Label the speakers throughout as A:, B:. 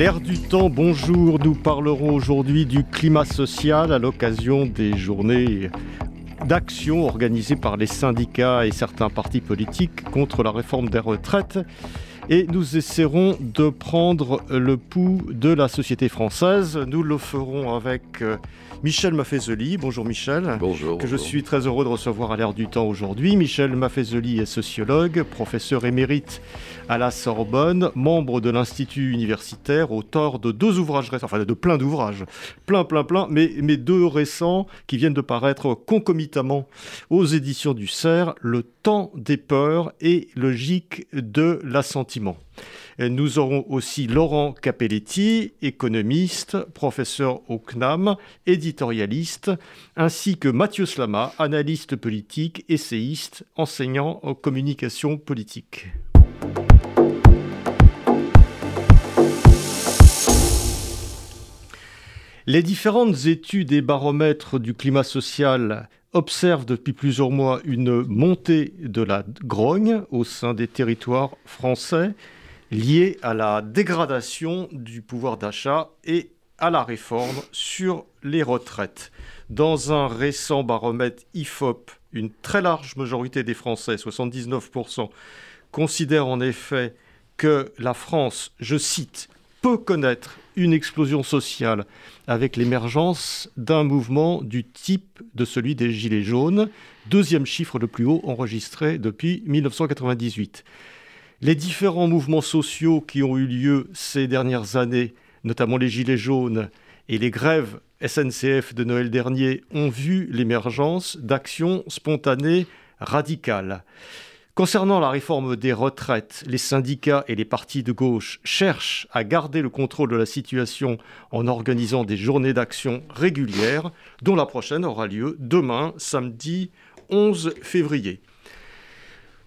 A: L'air du temps, bonjour. Nous parlerons aujourd'hui du climat social à l'occasion des journées d'action organisées par les syndicats et certains partis politiques contre la réforme des retraites. Et nous essaierons de prendre le pouls de la société française. Nous le ferons avec euh, Michel Maffezoli. Bonjour Michel.
B: Bonjour.
A: Que je suis très heureux de recevoir à l'air du temps aujourd'hui. Michel Maffezoli est sociologue, professeur émérite à la Sorbonne, membre de l'Institut universitaire, auteur de deux ouvrages récents, enfin de plein d'ouvrages, plein, plein, plein, mais, deux récents qui viennent de paraître concomitamment aux éditions du CERF, Le temps des peurs et Logique de l'assentiment. Nous aurons aussi Laurent Capelletti, économiste, professeur au CNAM, éditorialiste, ainsi que Mathieu Slama, analyste politique, essayiste, enseignant en communication politique. Les différentes études et baromètres du climat social observent depuis plusieurs mois une montée de la grogne au sein des territoires français liée à la dégradation du pouvoir d'achat et à la réforme sur les retraites. Dans un récent baromètre IFOP, une très large majorité des Français, 79%, considèrent en effet que la France, je cite, peut connaître une explosion sociale avec l'émergence d'un mouvement du type de celui des Gilets jaunes, deuxième chiffre le plus haut enregistré depuis 1998. Les différents mouvements sociaux qui ont eu lieu ces dernières années, notamment les Gilets jaunes et les grèves SNCF de Noël dernier, ont vu l'émergence d'actions spontanées radicales. Concernant la réforme des retraites, les syndicats et les partis de gauche cherchent à garder le contrôle de la situation en organisant des journées d'action régulières, dont la prochaine aura lieu demain, samedi 11 février.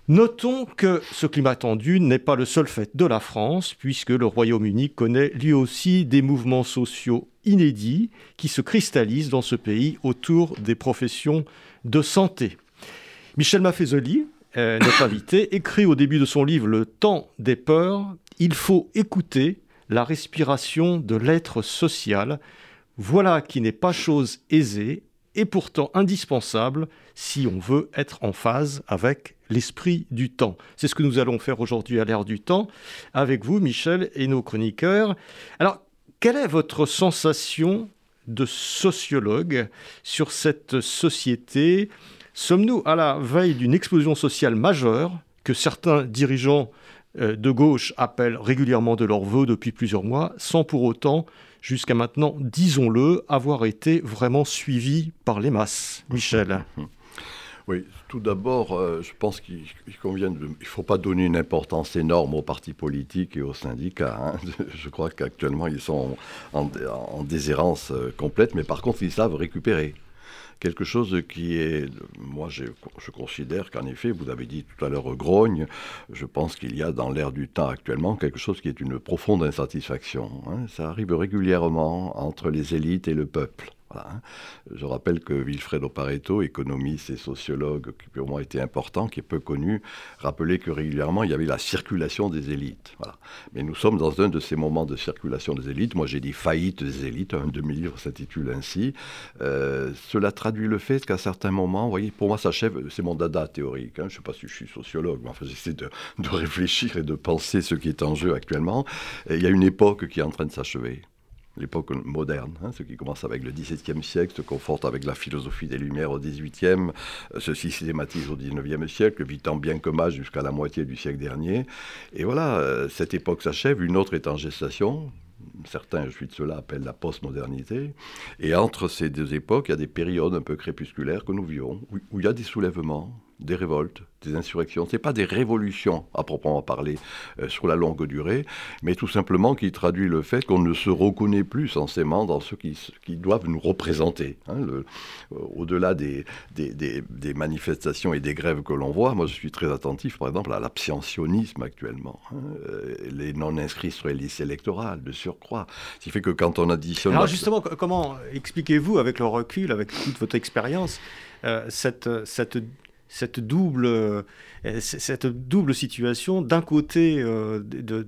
A: Notons que ce climat tendu n'est pas le seul fait de la France, puisque le Royaume-Uni connaît lui aussi des mouvements sociaux inédits qui se cristallisent dans ce pays autour des professions de santé. Michel Maffezoli, euh, notre invité, écrit au début de son livre Le temps des peurs, il faut écouter la respiration de l'être social. Voilà qui n'est pas chose aisée et pourtant indispensable si on veut être en phase avec l'esprit du temps. C'est ce que nous allons faire aujourd'hui à l'ère du temps avec vous, Michel, et nos chroniqueurs. Alors, quelle est votre sensation de sociologue sur cette société? Sommes-nous à la veille d'une explosion sociale majeure que certains dirigeants euh, de gauche appellent régulièrement de leur vœu depuis plusieurs mois, sans pour autant, jusqu'à maintenant, disons-le, avoir été vraiment suivis par les masses Michel?
B: Oui, tout d'abord, euh, je pense qu'il convient de, il faut pas donner une importance énorme aux partis politiques et aux syndicats. Hein. Je crois qu'actuellement ils sont en, en déshérence euh, complète, mais par contre ils savent récupérer quelque chose qui est, moi je, considère qu'en effet, vous avez dit tout à l'heure grogne, je pense qu'il y a dans l'air du temps actuellement quelque chose qui est une profonde insatisfaction. Hein. Ça arrive régulièrement entre les élites et le peuple. Hein. Je rappelle que Wilfredo Pareto, économiste et sociologue qui pour moi était important, qui est peu connu, rappelait que régulièrement il y avait la circulation des élites. Mais nous sommes dans un de ces moments de circulation des élites. Moi j'ai dit faillite des élites, un de mes s'intitule ainsi. Euh, cela traduit le fait qu'à certains moments, vous voyez, pour moi ça achève, c'est mon dada théorique, hein. je ne sais pas si je suis sociologue, mais enfin j'essaie de, réfléchir et de penser ce qui est en jeu actuellement. Il y a une époque qui est en train de s'achever l'époque moderne, hein, ce qui commence avec le XVIIe siècle, se conforte avec la philosophie des Lumières au XVIIIe, se systématise au XIXe siècle, vit tant bien que mal jusqu'à la moitié du siècle dernier. Et voilà, euh, cette époque s'achève, une autre est en gestation. Certains, je suis de cela, appellent la postmodernité. Et entre ces deux époques, il y a des périodes un peu crépusculaires que nous vivons, où, il y a des soulèvements, des révoltes, des insurrections. Ce n'est pas des révolutions à proprement parler euh, sur la longue durée, mais tout simplement qui traduit le fait qu'on ne se reconnaît plus censément dans ceux qui, qui doivent nous représenter. Hein, euh, au-delà des, des, manifestations et des grèves que l'on voit, moi je suis très attentif par exemple à l'abstentionnisme actuellement. Hein, euh, les non-inscrits sur les listes électorales, de surcroît. Ce qui fait que quand on additionne...
A: Alors justement, comment expliquez-vous avec le recul, avec toute votre expérience, cette, cette cette double, euh, cette double situation, d'un côté euh, de,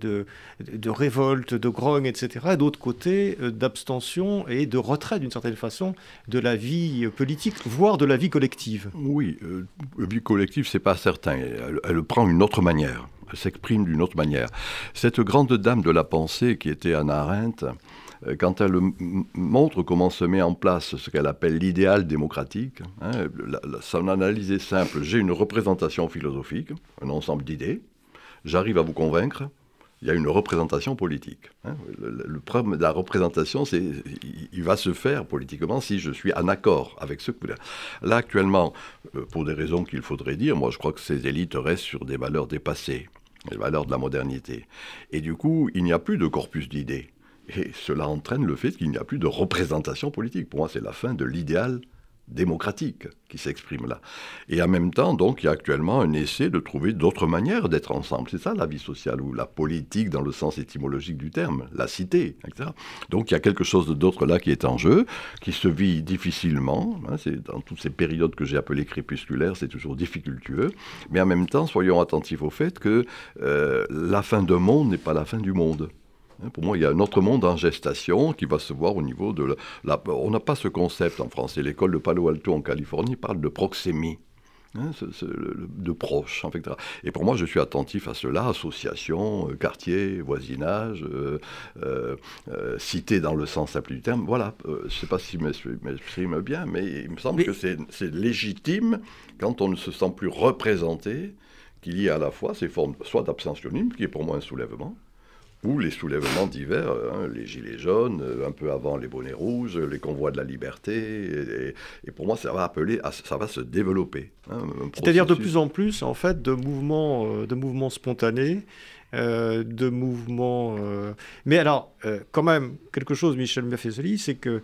A: de, révolte, de grogne, etc., et d'autre côté euh, d'abstention et de retrait, d'une certaine façon, de la vie politique, voire de la vie collective.
B: Oui, la vie collective, c'est pas certain. Elle, prend une autre manière, elle s'exprime d'une autre manière. Cette grande dame de la pensée qui était Anna Arendt, quand elle montre comment se met en place ce qu'elle appelle l'idéal démocratique, hein, son analyse est simple. J'ai une représentation philosophique, un ensemble d'idées, j'arrive à vous convaincre, il y a une représentation politique. Hein. Le, problème de la représentation, c'est il va se faire politiquement si je suis en accord avec ce que Là, actuellement, euh, pour des raisons qu'il faudrait dire, moi je crois que ces élites restent sur des valeurs dépassées, les valeurs de la modernité. Et du coup, il n'y a plus de corpus d'idées. Et cela entraîne le fait qu'il n'y a plus de représentation politique. Pour moi, c'est la fin de l'idéal démocratique qui s'exprime là. Et en même temps, donc, il y a actuellement un essai de trouver d'autres manières d'être ensemble. C'est ça la vie sociale ou la politique dans le sens étymologique du terme, la cité, etc. Donc, il y a quelque chose d'autre là qui est en jeu, qui se vit difficilement. Hein, c'est dans toutes ces périodes que j'ai appelées crépusculaires, c'est toujours difficultueux. Mais en même temps, soyons attentifs au fait que euh, la fin d'un monde n'est pas la fin du monde. Hein, pour moi, il y a un autre monde en gestation qui va se voir au niveau de la... on n'a pas ce concept en France. Et l'école de Palo Alto en Californie parle de proxémie. Hein, de proche, etc. Et pour moi, je suis attentif à cela, association, euh, quartier, voisinage, euh, euh, cité dans le sens simple du terme. Voilà, je ne sais pas si je m'exprime bien, mais il me semble que c'est légitime, quand on ne se sent plus représenté, qu'il y ait à la fois ces formes, soit d'abstentionnisme, qui est pour moi un soulèvement, ou les soulèvements divers, hein, les gilets jaunes, euh, un peu avant les bonnets rouges, les convois de la liberté. Et, pour moi, ça va appeler, ça va se développer.
A: Hein, C'est-à-dire de plus en plus, en fait, de mouvements, euh, de mouvements spontanés. Euh, de mouvements. Mais alors, quand même, quelque chose, Michel Maffezoli, c'est que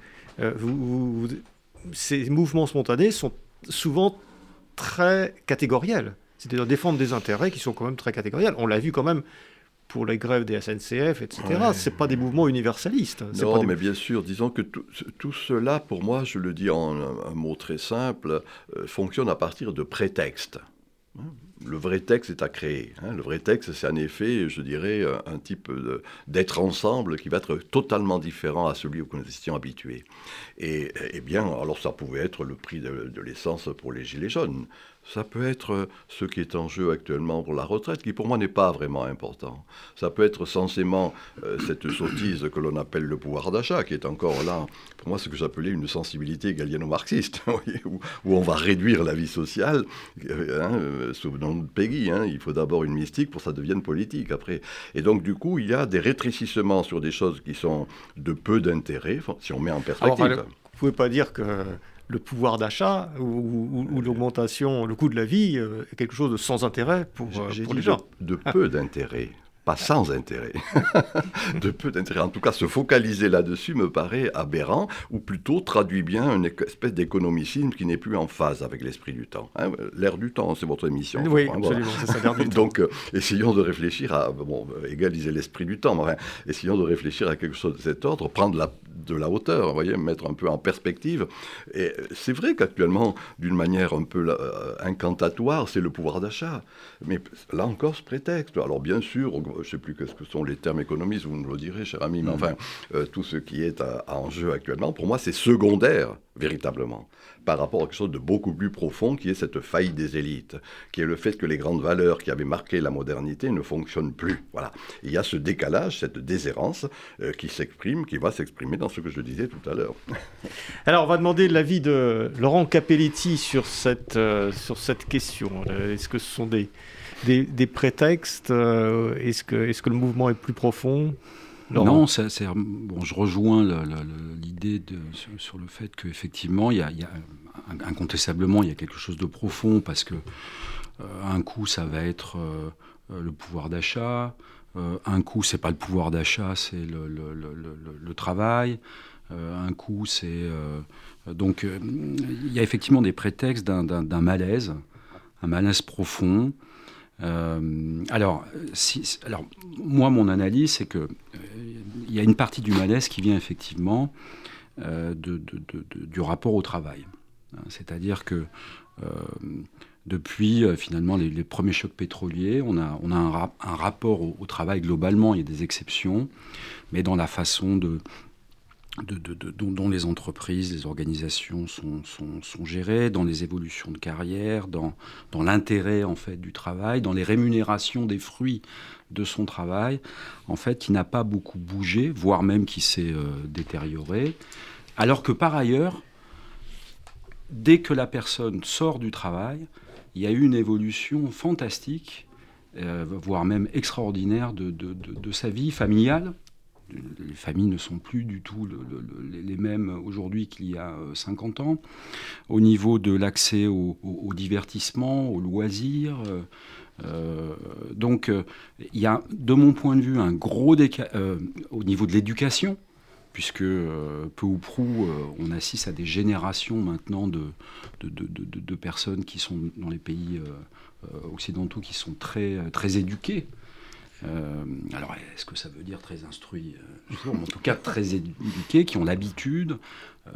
A: ces mouvements spontanés sont souvent très catégoriels. C'est-à-dire défendre des intérêts qui sont quand même très catégoriels. On l'a vu quand même pour les grèves des SNCF, etc. Ce C'est pas des mouvements universalistes.
B: Non, mais bien sûr, disons que tout, cela, pour moi, je le dis en un, mot très simple, euh, fonctionne à partir de prétextes. Le vrai texte est à créer. Hein. Le vrai texte, c'est en effet, je dirais, un type d'être ensemble qui va être totalement différent à celui auquel nous étions habitués. Et, bien, alors ça pouvait être le prix de, de l'essence pour les gilets jaunes ça peut être ce qui est en jeu actuellement pour la retraite, qui pour moi n'est pas vraiment important. Ça peut être censément euh, cette sottise que l'on appelle le pouvoir d'achat, qui est encore là, pour moi, ce que j'appelais une sensibilité galliano-marxiste, où, où, on va réduire la vie sociale, euh, hein, euh, sous le nom de Peggy. Hein. il faut d'abord une mystique pour que ça devienne politique après. Et donc, du coup, il y a des rétrécissements sur des choses qui sont de peu d'intérêt, si on met en perspective. Alors,
A: vous pouvez pas dire que le pouvoir d'achat ou, l'augmentation, le coût de la vie euh, est quelque chose de sans intérêt pour, euh, pour les gens.
B: De, peu d'intérêt pas sans intérêt, de peu d'intérêt. En tout cas, se focaliser là-dessus me paraît aberrant, ou plutôt traduit bien une espèce d'économicisme qui n'est plus en phase avec l'esprit du temps. Hein. l'air du temps, c'est votre émission.
A: Oui, absolument, c'est ça, l'air du
B: temps. Donc, euh, essayons de réfléchir à, bon, égaliser l'esprit du temps, mais essayons de réfléchir à quelque chose de cet ordre, prendre la, de la hauteur, vous voyez, mettre un peu en perspective. Et c'est vrai qu'actuellement, d'une manière un peu euh, incantatoire, c'est le pouvoir d'achat. Mais là encore, ce prétexte. Alors, bien sûr, je ne sais plus ce que sont les termes économistes, vous nous le direz, cher ami, mais mm. enfin, euh, tout ce qui est en jeu actuellement, pour moi, c'est secondaire, véritablement, par rapport à quelque chose de beaucoup plus profond, qui est cette faillite des élites, qui est le fait que les grandes valeurs qui avaient marqué la modernité ne fonctionnent plus. Voilà. il y a ce décalage, cette déshérence euh, qui s'exprime, qui va s'exprimer dans ce que je disais tout à l'heure.
A: Alors, on va demander l'avis de Laurent Capelletti sur cette, euh, sur cette question. Est-ce que ce sont des des, prétextes euh, Est-ce que, est que le mouvement est plus profond?
C: Non, bon, je rejoins l'idée sur, le fait qu'effectivement, il y a, il y a incontestablement, il y a quelque chose de profond parce que un coup, ça va être le pouvoir d'achat. un coup, c'est pas le pouvoir d'achat, c'est le, le, travail. un coup, c'est donc il y a effectivement des prétextes d'un malaise, un malaise profond. Euh, alors, moi, mon analyse, c'est que euh, il y a une partie du malaise qui vient effectivement euh, du rapport au travail. Hein, c'est-à-dire que depuis finalement les, premiers chocs pétroliers, on a un, rapport au, travail globalement, il y a des exceptions, mais dans la façon de, dont, les entreprises, les organisations sont, sont, gérées, dans les évolutions de carrière, dans, dans l'intérêt en fait du travail, dans les rémunérations des fruits de son travail, en fait, qui n'a pas beaucoup bougé, voire même qui s'est euh, détérioré, alors que par ailleurs, dès que la personne sort du travail, il y a eu une évolution fantastique, euh, voire même extraordinaire de, de sa vie familiale, les familles ne sont plus du tout les mêmes aujourd'hui qu'il y a 50 euh, ans. Au niveau de l'accès au, divertissement, aux loisirs, euh, euh, donc il y a, de mon point de vue, un gros décalage au niveau de l'éducation, puisque peu ou prou, on assiste à des générations maintenant de, personnes qui sont dans les pays occidentaux qui sont très éduquées. Euh, alors, est-ce que ça veut dire très instruits euh, En tout cas, très éduqués, qui ont l'habitude euh,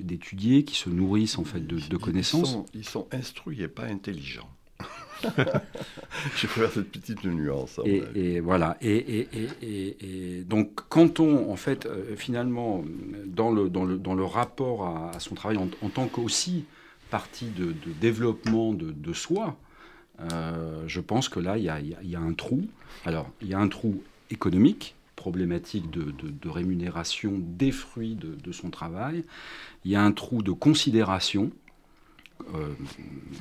C: d'étudier, qui se nourrissent en fait de, connaissances.
B: Ils sont, instruits et pas intelligents. Je faire cette petite nuance.
C: Et, voilà. Et, donc, quand on, en fait, finalement, dans le, dans le, dans le rapport à, son travail en, tant qu'aussi partie de, développement de, soi, euh, je pense que là, il y, a, un trou. Alors, il y a un trou économique, problématique de, rémunération des fruits de, son travail. Il y a un trou de considération. Euh,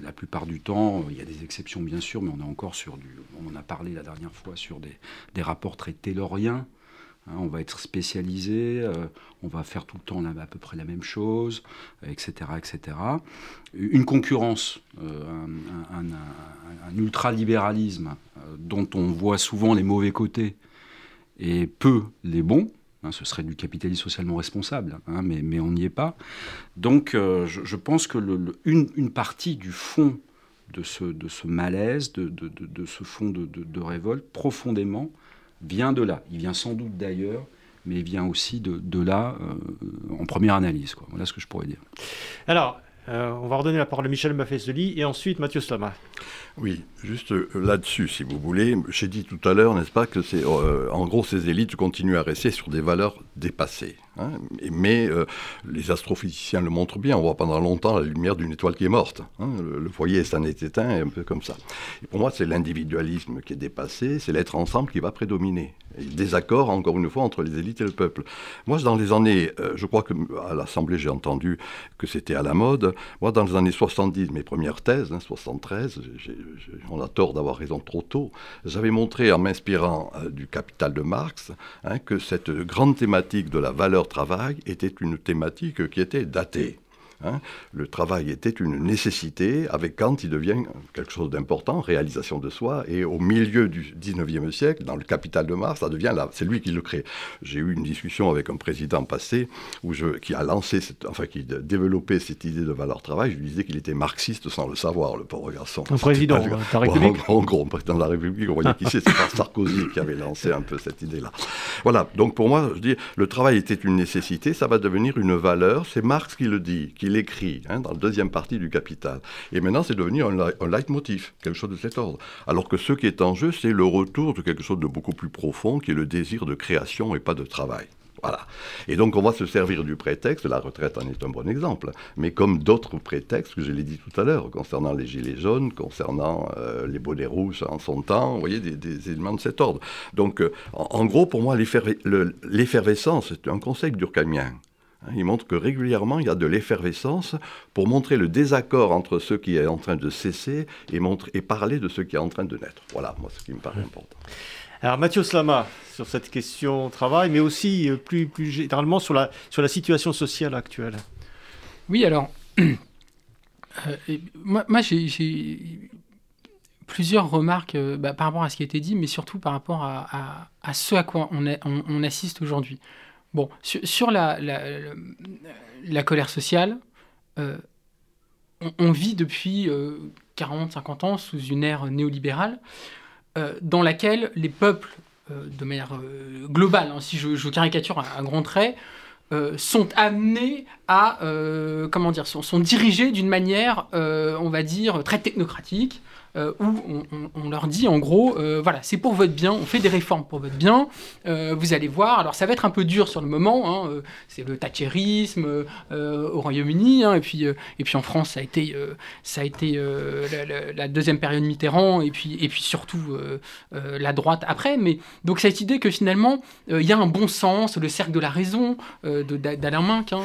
C: la plupart du temps, il y a des exceptions bien sûr, mais on est encore sur du. On en a parlé la dernière fois sur des, des rapports très tayloriens Hein, on va être spécialisé, euh, on va faire tout le temps à peu près la même chose, etc. etc. Une concurrence, euh, un, ultralibéralisme euh, dont on voit souvent les mauvais côtés et peu les bons. Hein, ce serait du capitalisme socialement responsable, hein, mais, on n'y est pas. Donc je, pense que une, partie du fond de ce, malaise, de, ce fond de, révolte, profondément, vient de là. Il vient sans doute d'ailleurs, mais il vient aussi de, là euh, en première analyse. Voilà ce que je pourrais dire.
A: Alors, euh, on va redonner la parole à Michel Maffesoli et ensuite Mathieu Slama.
B: Oui, juste euh, là-dessus, si vous voulez. J'ai dit tout à l'heure, n'est-ce pas, que c'est, en gros, ces élites continuent à rester sur des valeurs dépassées. Hein. mais euh, les astrophysiciens le montrent bien. On voit pendant longtemps la lumière d'une étoile qui est morte. Hein. Le, foyer est un éteint, un peu comme ça. Et pour moi, c'est l'individualisme qui est dépassé, c'est l'être ensemble qui va prédominer. Désaccord, encore une fois, entre les élites et le peuple. Moi, dans les années, euh, je crois que à l'Assemblée, j'ai entendu que c'était à la mode. Moi, dans les années 70, mes premières thèses, 73, hein, on a tort d'avoir raison trop tôt, j'avais montré, en m'inspirant euh, du Capital de Marx, que cette grande thématique de la valeur travail était une thématique qui était datée. Hein. le travail était une nécessité. Avec Kant, il devient quelque chose d'important, réalisation de soi. Et au milieu du 19e siècle, dans le Capital de Marx, ça devient là. C'est lui qui le crée. J'ai eu une discussion avec un président passé où je, qui a lancé, cette, enfin qui a développé cette idée de valeur travail. Je lui disais qu'il était marxiste sans le savoir, le pauvre garçon.
A: Un président de la République
B: En gros, président de la République. On voyait qui c'est. C'est Sarkozy qui avait lancé un peu cette idée-là. Voilà. Donc pour moi, je dis, le travail était une nécessité. Ça va devenir une valeur. C'est Marx qui le dit, qui l'écrit hein, dans la deuxième partie du Capital. Et maintenant, c'est devenu un, un leitmotiv, quelque chose de cet ordre. Alors que ce qui est en jeu, c'est le retour de quelque chose de beaucoup plus profond, qui est le désir de création et pas de travail. Voilà. Et donc on va se servir du prétexte, la retraite en est un bon exemple, mais comme d'autres prétextes que je l'ai dit tout à l'heure, concernant les gilets jaunes, concernant euh, les bonnets rouges en son temps, vous voyez, des, éléments de cet ordre. Donc euh, en, gros, pour moi, l'effervescence, c'est un concept durkheimien. Hein, il montre que régulièrement, il y a de l'effervescence pour montrer le désaccord entre ce qui est en train de cesser et, montrer, et parler de ce qui est en train de naître. Voilà, moi, ce qui me paraît important.
A: Alors, Mathieu Slama, sur cette question travail, mais aussi plus, plus généralement sur la, sur la situation sociale actuelle.
D: Oui, alors, moi, moi j'ai plusieurs remarques bah, par rapport à ce qui a été dit, mais surtout par rapport à, à, ce à quoi on, on, assiste aujourd'hui. Bon, sur, la, la, colère sociale, on, vit depuis 40, 50 ans sous une ère néolibérale euh, dans laquelle les peuples, euh, de manière euh, globale, hein, si je, caricature un, grand trait, sont amenés à, comment dire, sont dirigés d'une manière, on va dire, très technocratique, euh, où on, leur dit en gros, euh, voilà, c'est pour votre bien, on fait des réformes pour votre bien, euh, vous allez voir, alors ça va être un peu dur sur le moment, hein, c'est le thatcherisme au Royaume-Uni, hein, et, puis, et puis en France ça a été, ça a été la, deuxième période Mitterrand, et puis, et puis surtout la droite après, mais donc cette idée que finalement il y a un bon sens, le cercle de la raison d'Alain Minck, hein,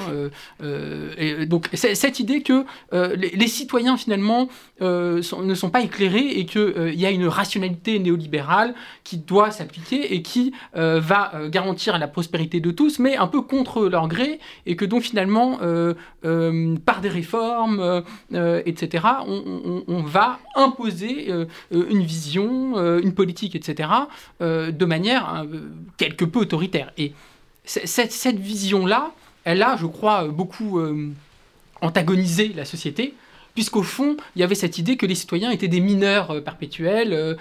D: et donc cette idée que les, citoyens finalement ne sont pas et qu'il euh, y a une rationalité néolibérale qui doit s'appliquer et qui euh, va euh, garantir la prospérité de tous, mais un peu contre leur gré, et que donc finalement, par des réformes, etc., on, va imposer une vision, une politique, etc., de manière quelque peu autoritaire. Et cette vision-là, elle a, je crois, beaucoup antagonisé la société puisqu'au fond, il y avait cette idée que les citoyens étaient des mineurs euh, perpétuels, euh,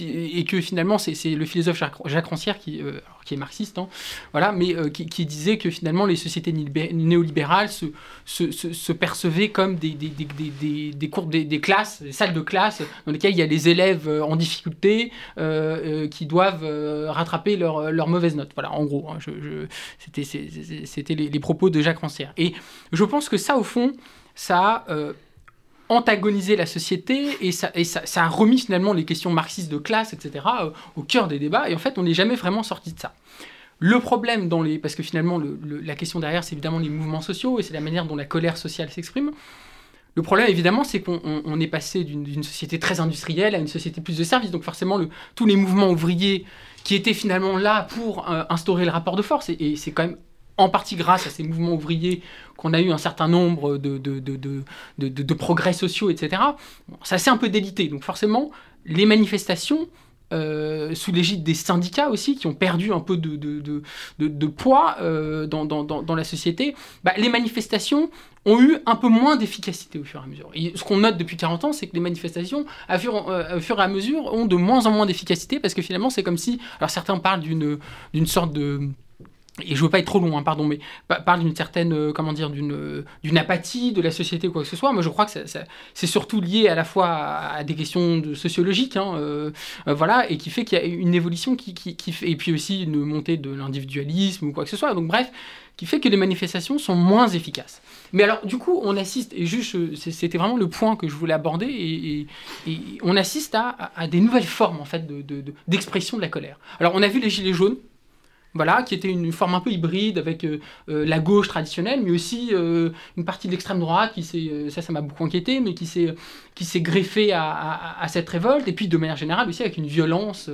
D: et que finalement, c'est le philosophe Jacques, Rancière, qui, euh, qui est marxiste, hein, voilà, mais qui, disait que finalement, les sociétés néolibérales se, se, percevaient comme des, des, des, des des, classes, des salles de classe, dans lesquelles il y a les élèves en difficulté qui doivent rattraper leurs leur mauvaises notes. Voilà, en gros, hein, je, c'était les, les, propos de Jacques Rancière. Et je pense que ça, au fond, ça a antagoniser la société et, ça, et a remis finalement les questions marxistes de classe, etc., euh, au cœur des débats. Et en fait, on n'est jamais vraiment sorti de ça. Le problème dans les... Parce que finalement, la question derrière, c'est évidemment les mouvements sociaux et c'est la manière dont la colère sociale s'exprime. Le problème, évidemment, c'est qu'on est passé d'une société très industrielle à une société plus de services. Donc forcément, tous les mouvements ouvriers qui étaient finalement là pour euh, instaurer le rapport de force, et c'est quand même en partie grâce à ces mouvements ouvriers qu'on a eu un certain nombre de, de, de, de progrès sociaux, etc. ça s'est un peu délité. Donc forcément, les manifestations, euh, sous l'égide des syndicats aussi, qui ont perdu un peu de, poids euh, dans, dans, dans, la société, bah, les manifestations ont eu un peu moins d'efficacité au fur et à mesure. Et ce qu'on note depuis 40 ans, c'est que les manifestations, euh, fur, et à mesure, ont de moins en moins d'efficacité, parce que finalement, c'est comme si... Alors certains parlent d'une sorte de et je veux pas être trop long, hein, pardon, mais parle d'une certaine, euh, comment dire, d'une, d'une apathie de la société ou quoi que ce soit. Moi, je crois que c'est surtout lié à la fois à, des questions sociologiques, hein, euh, euh, voilà, et qui fait qu'il y a une évolution qui, fait, et puis aussi une montée de l'individualisme ou quoi que ce soit. Donc, bref, qui fait que les manifestations sont moins efficaces. Mais alors, du coup, on assiste, et juste, c'était vraiment le point que je voulais aborder, et, on assiste à, des nouvelles formes, en fait, de, de, d'expression de la colère. Alors, on a vu les Gilets jaunes, voilà, qui était une forme un peu hybride avec euh, euh, la gauche traditionnelle, mais aussi euh, une partie de l'extrême droite qui s'est, ça, ça m'a beaucoup inquiété, mais qui s'est, qui s'est greffée à, cette révolte, et puis de manière générale aussi avec une violence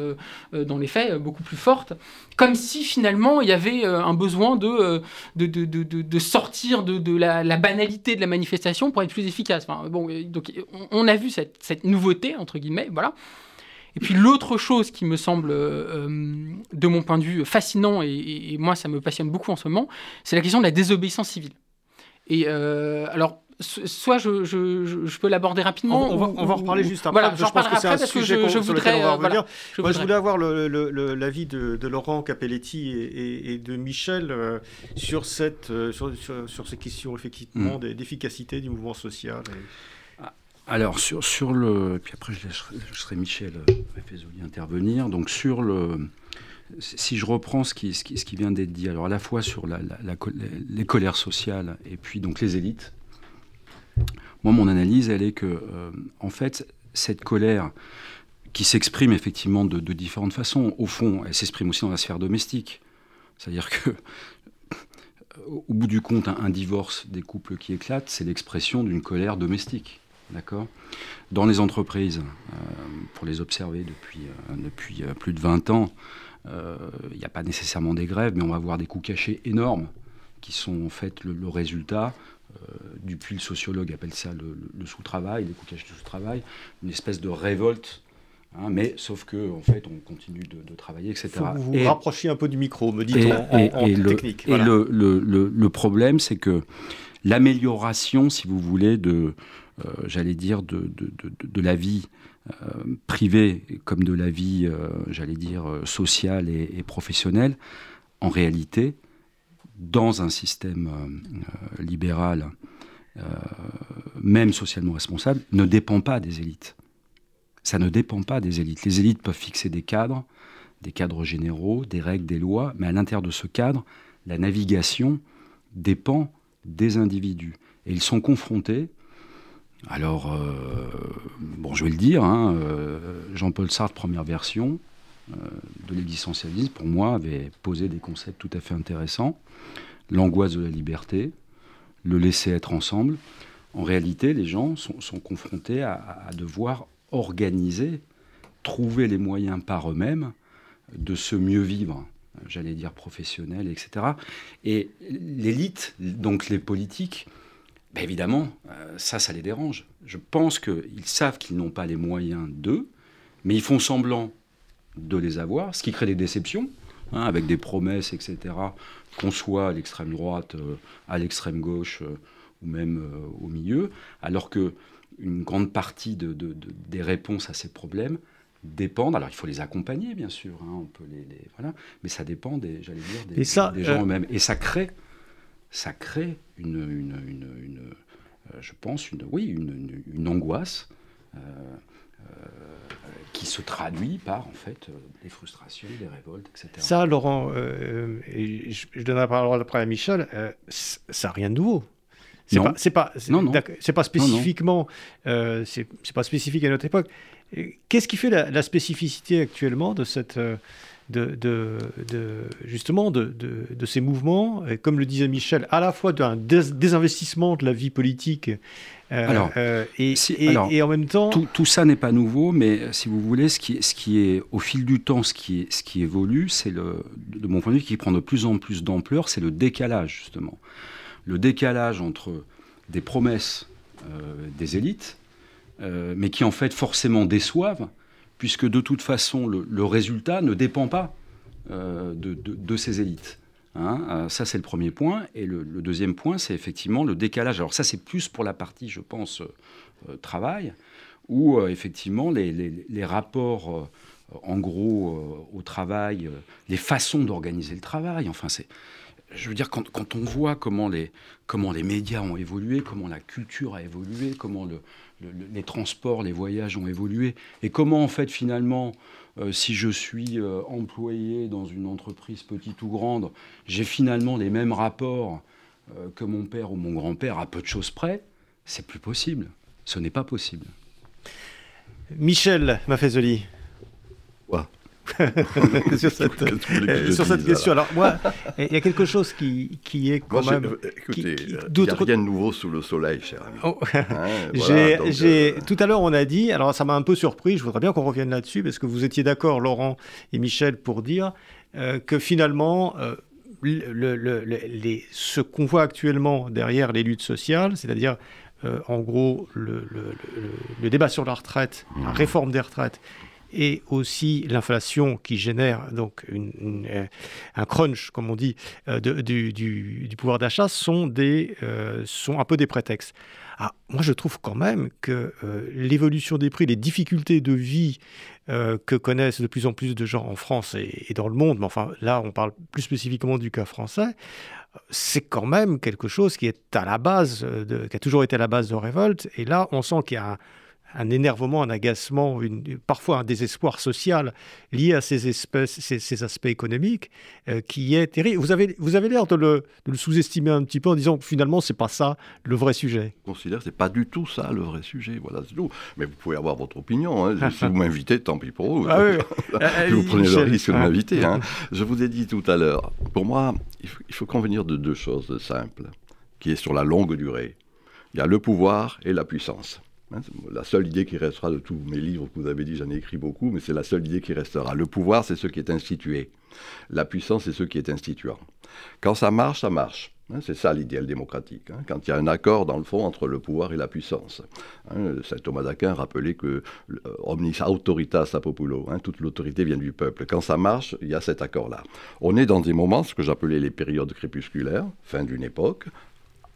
D: dans les faits beaucoup plus forte, comme si finalement il y avait un besoin de, de, de, de, sortir de, la, banalité de la manifestation pour être plus efficace. Enfin, bon, donc on, a vu cette, cette nouveauté entre guillemets, voilà. Et puis l'autre chose qui me semble, euh, de mon point de vue, fascinant, et, moi ça me passionne beaucoup en ce moment, c'est la question de la désobéissance civile. Et euh, alors, soit je, je, je, peux l'aborder rapidement.
A: On, va, on va en reparler juste après.
D: Voilà, je pense que c'est un sujet je, voudrais,
A: on va revenir. Moi, je voulais avoir l'avis de, de, Laurent Capelletti et, et, de Michel euh, sur, cette, sur, sur, ces questions effectivement mm. d'efficacité du mouvement social.
C: Alors, sur, sur le. Puis après, je laisserai, Michel Fézoli euh, intervenir. Donc, sur le. Si je reprends ce qui, vient d'être dit, alors à la fois sur la, les colères sociales et puis donc les élites, moi, mon analyse, elle est que, euh, en fait, cette colère qui s'exprime effectivement de, de, différentes façons, au fond, elle s'exprime aussi dans la sphère domestique. C'est-à-dire que, au bout du compte, un divorce des couples qui éclatent, c'est l'expression d'une colère domestique. D'accord Dans les entreprises, euh, pour les observer depuis, euh, depuis euh, plus de 20 ans, il n'y a pas nécessairement des grèves, mais on va voir des coûts cachés énormes qui sont en fait le, résultat. Dupuis, le sociologue, appelle ça le, sous-travail, les cachés du sous-travail, une espèce de révolte Hein, mais sauf que en fait, on continue de, travailler, etc.
A: Faut vous vous rapprochiez un peu du micro, me dites en, et,
C: le,
A: technique.
C: Et le, le, problème, c'est que l'amélioration, si vous voulez, de, j'allais dire, de, de, la vie euh, privée comme de la vie, euh, j'allais dire, sociale et, professionnelle, en réalité, dans un système libéral, même socialement responsable, ne dépend pas des élites ça ne dépend pas des élites. Les élites peuvent fixer des cadres, des cadres généraux, des règles, des lois, mais à l'intérieur de ce cadre, la navigation dépend des individus. Et ils sont confrontés, alors, euh, je vais le dire, hein, euh, Jean-Paul Sartre, première version euh, de l'existentialisme, pour moi, avait posé des concepts tout à fait intéressants. L'angoisse de la liberté, le laisser être ensemble. En réalité, les gens sont, confrontés à devoir organiser, trouver les moyens par eux-mêmes de se mieux vivre, j'allais dire professionnel, etc. Et l'élite, donc les politiques, ben évidemment, euh, ça, ça les dérange. Je pense qu'ils savent qu'ils n'ont pas les moyens d'eux, mais ils font semblant de les avoir, ce qui crée des déceptions, hein, avec des promesses, etc., qu'on soit à l'extrême droite, euh, à l'extrême gauche, euh, ou même au milieu, alors que une grande partie de, des réponses à ces problèmes dépendent. Alors il faut les accompagner, bien sûr, hein, on peut les, voilà, mais ça dépend des, j'allais dire, des, gens euh, eux-mêmes. Et ça crée, ça crée une, une, une, euh, je pense, une, oui, une, angoisse. Euh, qui se traduit par en fait des frustrations, des révoltes, etc.
A: Ça, Laurent, et je, donnerai la parole après à Michel, ça n'a rien de nouveau. C'est pas, c'est pas, pas spécifiquement, euh, c'est pas spécifique à notre époque. Qu'est-ce qui fait la, spécificité actuellement de cette, euh, de, de, justement de, de, ces mouvements, et comme le disait Michel, à la fois d'un désinvestissement de la vie politique euh, alors, et, et, en même temps.
C: Tout, tout ça n'est pas nouveau, mais si vous voulez, ce qui, ce qui est au fil du temps, ce qui, est, ce qui évolue, c'est de mon point de vue, qui prend de plus en plus d'ampleur, c'est le décalage justement le décalage entre des promesses euh, des élites, euh, mais qui en fait forcément déçoivent, puisque de toute façon le, résultat ne dépend pas euh, de, ces élites. Hein. ça, c'est le premier point. Et le, deuxième point, c'est effectivement le décalage. Alors ça, c'est plus pour la partie, je pense, travail, où effectivement les, rapports, en gros, au travail, les façons d'organiser le travail, enfin, c'est je veux dire, quand, on voit comment les, comment les médias ont évolué, comment la culture a évolué, comment les transports, les voyages ont évolué, et comment en fait finalement, euh, si je suis euh, employé dans une entreprise petite ou grande, j'ai finalement les mêmes rapports euh, que mon père ou mon grand-père à peu de choses près, c'est plus possible. Ce n'est pas possible.
A: Michel Maffezoli. sur cette, euh, sur cette question. Alors, moi, il y a quelque chose qui, qui est quand même.
B: Euh, écoutez, il n'y a rien de nouveau sous le soleil, cher ami. Oh.
A: Hein, euh, Tout à l'heure, on a dit, alors ça m'a un peu surpris, je voudrais bien qu'on revienne là-dessus, parce que vous étiez d'accord, Laurent et Michel, pour dire que finalement, le, le, les, ce qu'on voit actuellement derrière les luttes sociales, c'est-à-dire en gros le, débat sur la retraite, la mmh. réforme des retraites et aussi l'inflation qui génère donc euh, un crunch, comme on dit, euh, du, pouvoir d'achat sont, euh, sont un peu des prétextes. Ah, moi, je trouve quand même que l'évolution des prix, les difficultés de vie que connaissent de plus en plus de gens en France et, dans le monde, mais enfin là, on parle plus spécifiquement du cas français, c'est quand même quelque chose qui est à la base, qui a toujours été à la base de révolte. Et là, on sent qu'il y a un un énervement, un agacement, parfois un désespoir social lié à ces, espèces, ces, aspects économiques euh, qui est terrible. Vous avez, vous avez l'air de le, sous-estimer un petit peu en disant que finalement, c'est pas ça le vrai sujet.
B: Je considère que c'est pas du tout ça le vrai sujet. Voilà, c'est tout. Mais vous pouvez avoir votre opinion. Hein. si vous m'invitez, tant pis pour vous. Ah vous prenez le risque de m'inviter. Hein. Je vous ai dit tout à l'heure, pour moi, il faut, il faut convenir de deux choses simples, qui est sur la longue durée. Il y a le pouvoir et la puissance. Hein, la seule idée qui restera de tous mes livres que vous avez dit, j'en ai écrit beaucoup, mais c'est la seule idée qui restera. Le pouvoir, c'est ce qui est institué. La puissance, c'est ce qui est instituant. Quand ça marche, ça marche. Hein, c'est ça l'idéal démocratique. Hein. quand il y a un accord, dans le fond, entre le pouvoir et la puissance. Saint Thomas d'Aquin rappelait que euh, omnis autoritas populo, toute l'autorité vient du peuple. Quand ça marche, il y a cet accord-là. On est dans des moments, ce que j'appelais les périodes crépusculaires, fin d'une époque,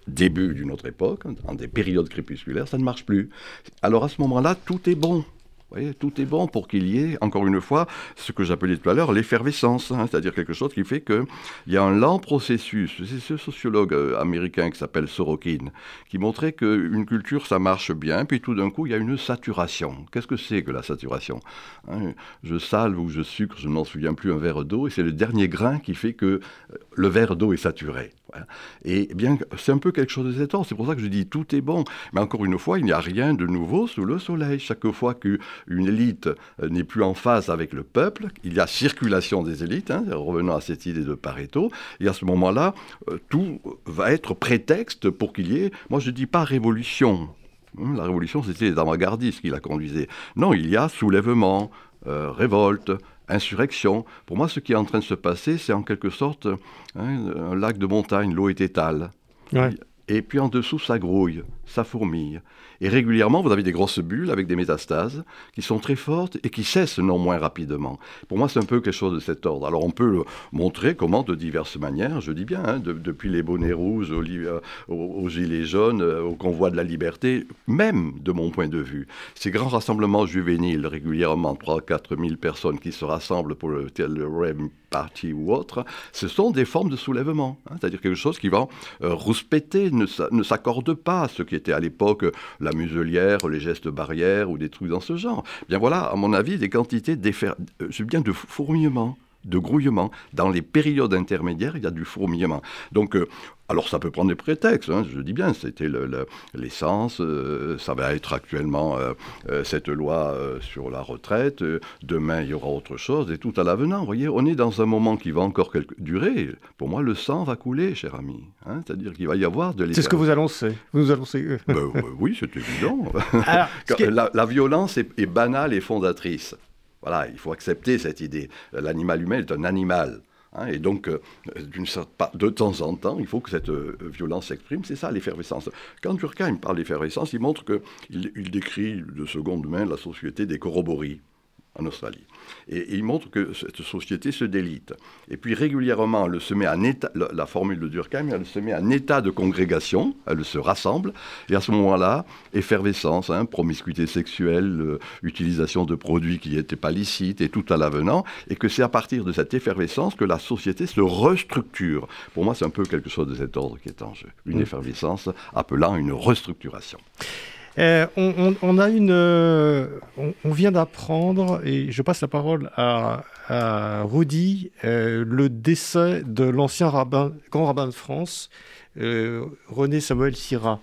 B: début d'une autre époque, dans des périodes crépusculaires, ça ne marche plus. Alors à ce moment-là, tout est bon. Tout est bon pour qu'il y ait, encore une fois, ce que j'appelais tout à l'heure l'effervescence, hein, c'est-à-dire quelque chose qui fait qu'il y a un lent processus. C'est ce sociologue euh, américain qui s'appelle Sorokin, qui montrait qu'une culture, ça marche bien, puis tout d'un coup, il y a une saturation. Qu'est-ce que c'est que la saturation hein, Je salve ou je sucre, je ne m'en souviens plus, un verre d'eau, et c'est le dernier grain qui fait que euh, le verre d'eau est saturé. Et bien, c'est un peu quelque chose de cet ordre. C'est pour ça que je dis tout est bon. Mais encore une fois, il n'y a rien de nouveau sous le soleil. Chaque fois qu'une élite euh, n'est plus en phase avec le peuple, il y a circulation des élites. Hein, revenons à cette idée de Pareto. Et à ce moment-là, euh, tout va être prétexte pour qu'il y ait, moi je ne dis pas révolution. Hein, la révolution, c'était les avant-gardistes qui la conduisaient. Non, il y a soulèvement, euh, révolte, insurrection. Pour moi, ce qui est en train de se passer, c'est en quelque sorte hein, un lac de montagne, l'eau est étale. Et puis en dessous, ça grouille, ça fourmille. Et régulièrement, vous avez des grosses bulles avec des métastases qui sont très fortes et qui cessent non moins rapidement. Pour moi, c'est un peu quelque chose de cet ordre. Alors, on peut montrer comment, de diverses manières, je dis bien, hein, depuis les bonnets rouges euh, aux, gilets jaunes, euh, au convoi de la liberté, même de mon point de vue, ces grands rassemblements juvéniles, régulièrement 3 4 000 personnes qui se rassemblent pour le, le REM Party ou autre, ce sont des formes de soulèvement. Hein, c'est-à-dire quelque chose qui va euh, rouspéter, ne s'accorde pas à ce qui était à l'époque la muselière, les gestes barrières ou des trucs dans ce genre. Bien voilà, à mon avis, des quantités euh, je de fourmillement de grouillement. Dans les périodes intermédiaires, il y a du fourmillement. Donc, euh, alors ça peut prendre des prétextes, hein, je dis bien, c'était l'essence, euh, ça va être actuellement euh, cette loi sur la retraite, demain il y aura autre chose, et tout à l'avenant, vous voyez, on est dans un moment qui va encore durer. Pour moi, le sang va couler, cher ami. Hein, c'est-à-dire qu'il va y avoir de
A: C'est ce que vous annoncez. Vous annoncez...
B: Ben, oui, c'est évident. la, violence est banale et fondatrice. Voilà, il faut accepter cette idée. L'animal humain est un animal. Hein, et donc, euh, de temps en temps, il faut que cette euh, violence s'exprime. C'est ça l'effervescence. Quand Durkheim parle d'effervescence, il montre qu'il il décrit de seconde main la société des corroboris en Australie. Et, il montre que cette société se délite. Et puis régulièrement, elle se met en état, la, formule de Durkheim, elle se met en état de congrégation, elle se rassemble, et à ce moment-là, effervescence, hein, promiscuité sexuelle, euh, utilisation de produits qui n'étaient pas licites, et tout à l'avenant, et que c'est à partir de cette effervescence que la société se restructure. Pour moi, c'est un peu quelque chose de cet ordre qui est en jeu. Une mm. effervescence appelant une restructuration.
A: Euh, on, a une, euh, on, vient d'apprendre, et je passe la parole à, Rudy, euh, le décès de l'ancien grand rabbin de France, euh, René Samuel Syrah.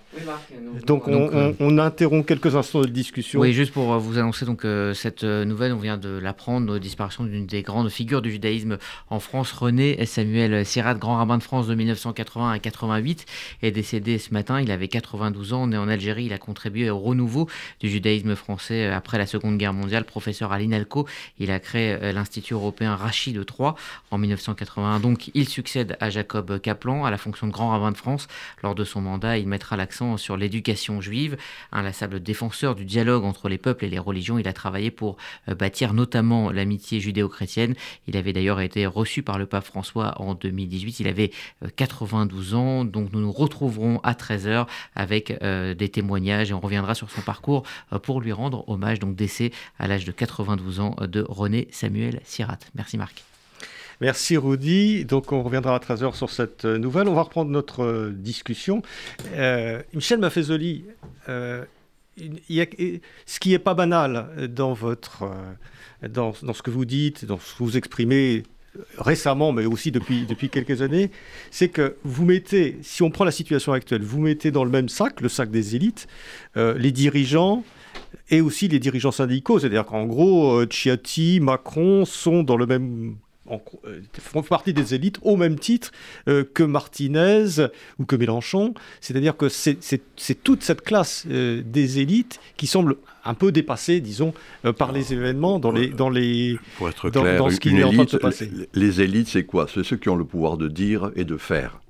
A: donc, euh, on, interrompt quelques instants de discussion.
E: Oui, juste pour euh, vous annoncer donc cette nouvelle, on vient de l'apprendre, disparition d'une des grandes figures du judaïsme en France, René Samuel Syrah, grand rabbin de France de 1980 à 88, est décédé ce matin. Il avait 92 ans, né en Algérie. Il a contribué au renouveau du judaïsme français après la Seconde Guerre mondiale. Professeur à l'INALCO, il a créé l'Institut européen Rachid III en 1981. Donc, il succède à Jacob Kaplan à la fonction de grand rabbin de France lors de son mandat, il mettra l'accent sur l'éducation juive. Inlassable défenseur du dialogue entre les peuples et les religions, il a travaillé pour euh, bâtir notamment l'amitié judéo-chrétienne. Il avait d'ailleurs été reçu par le pape François en 2018. Il avait 92 euh, ans, donc nous nous retrouverons à 13h avec euh, des témoignages et on reviendra sur son parcours pour lui rendre hommage, donc décès à l'âge de 92 ans de René Samuel Sirat. Merci Marc.
A: Merci Rudy. Donc on reviendra à 13h sur cette euh, nouvelle. On va reprendre notre euh, discussion. Euh, Michel Maffezoli, ce qui n'est pas banal dans, votre, dans, ce que vous dites, dans ce que vous exprimez récemment, mais aussi depuis, depuis quelques années, c'est que vous mettez, si on prend la situation actuelle, vous mettez dans le même sac, le sac des élites, les dirigeants, et aussi les dirigeants syndicaux. C'est-à-dire qu'en gros, Chiati, Macron sont dans le même font partie des élites au même titre que Martinez ou que Mélenchon. C'est-à-dire que c'est toute cette classe des élites qui semble un peu dépassée, disons, par les événements dans les dans les
B: pour être clair, dans, ce qui est en train de se passer. Les élites, c'est quoi? C'est ceux qui ont le pouvoir de dire et de faire.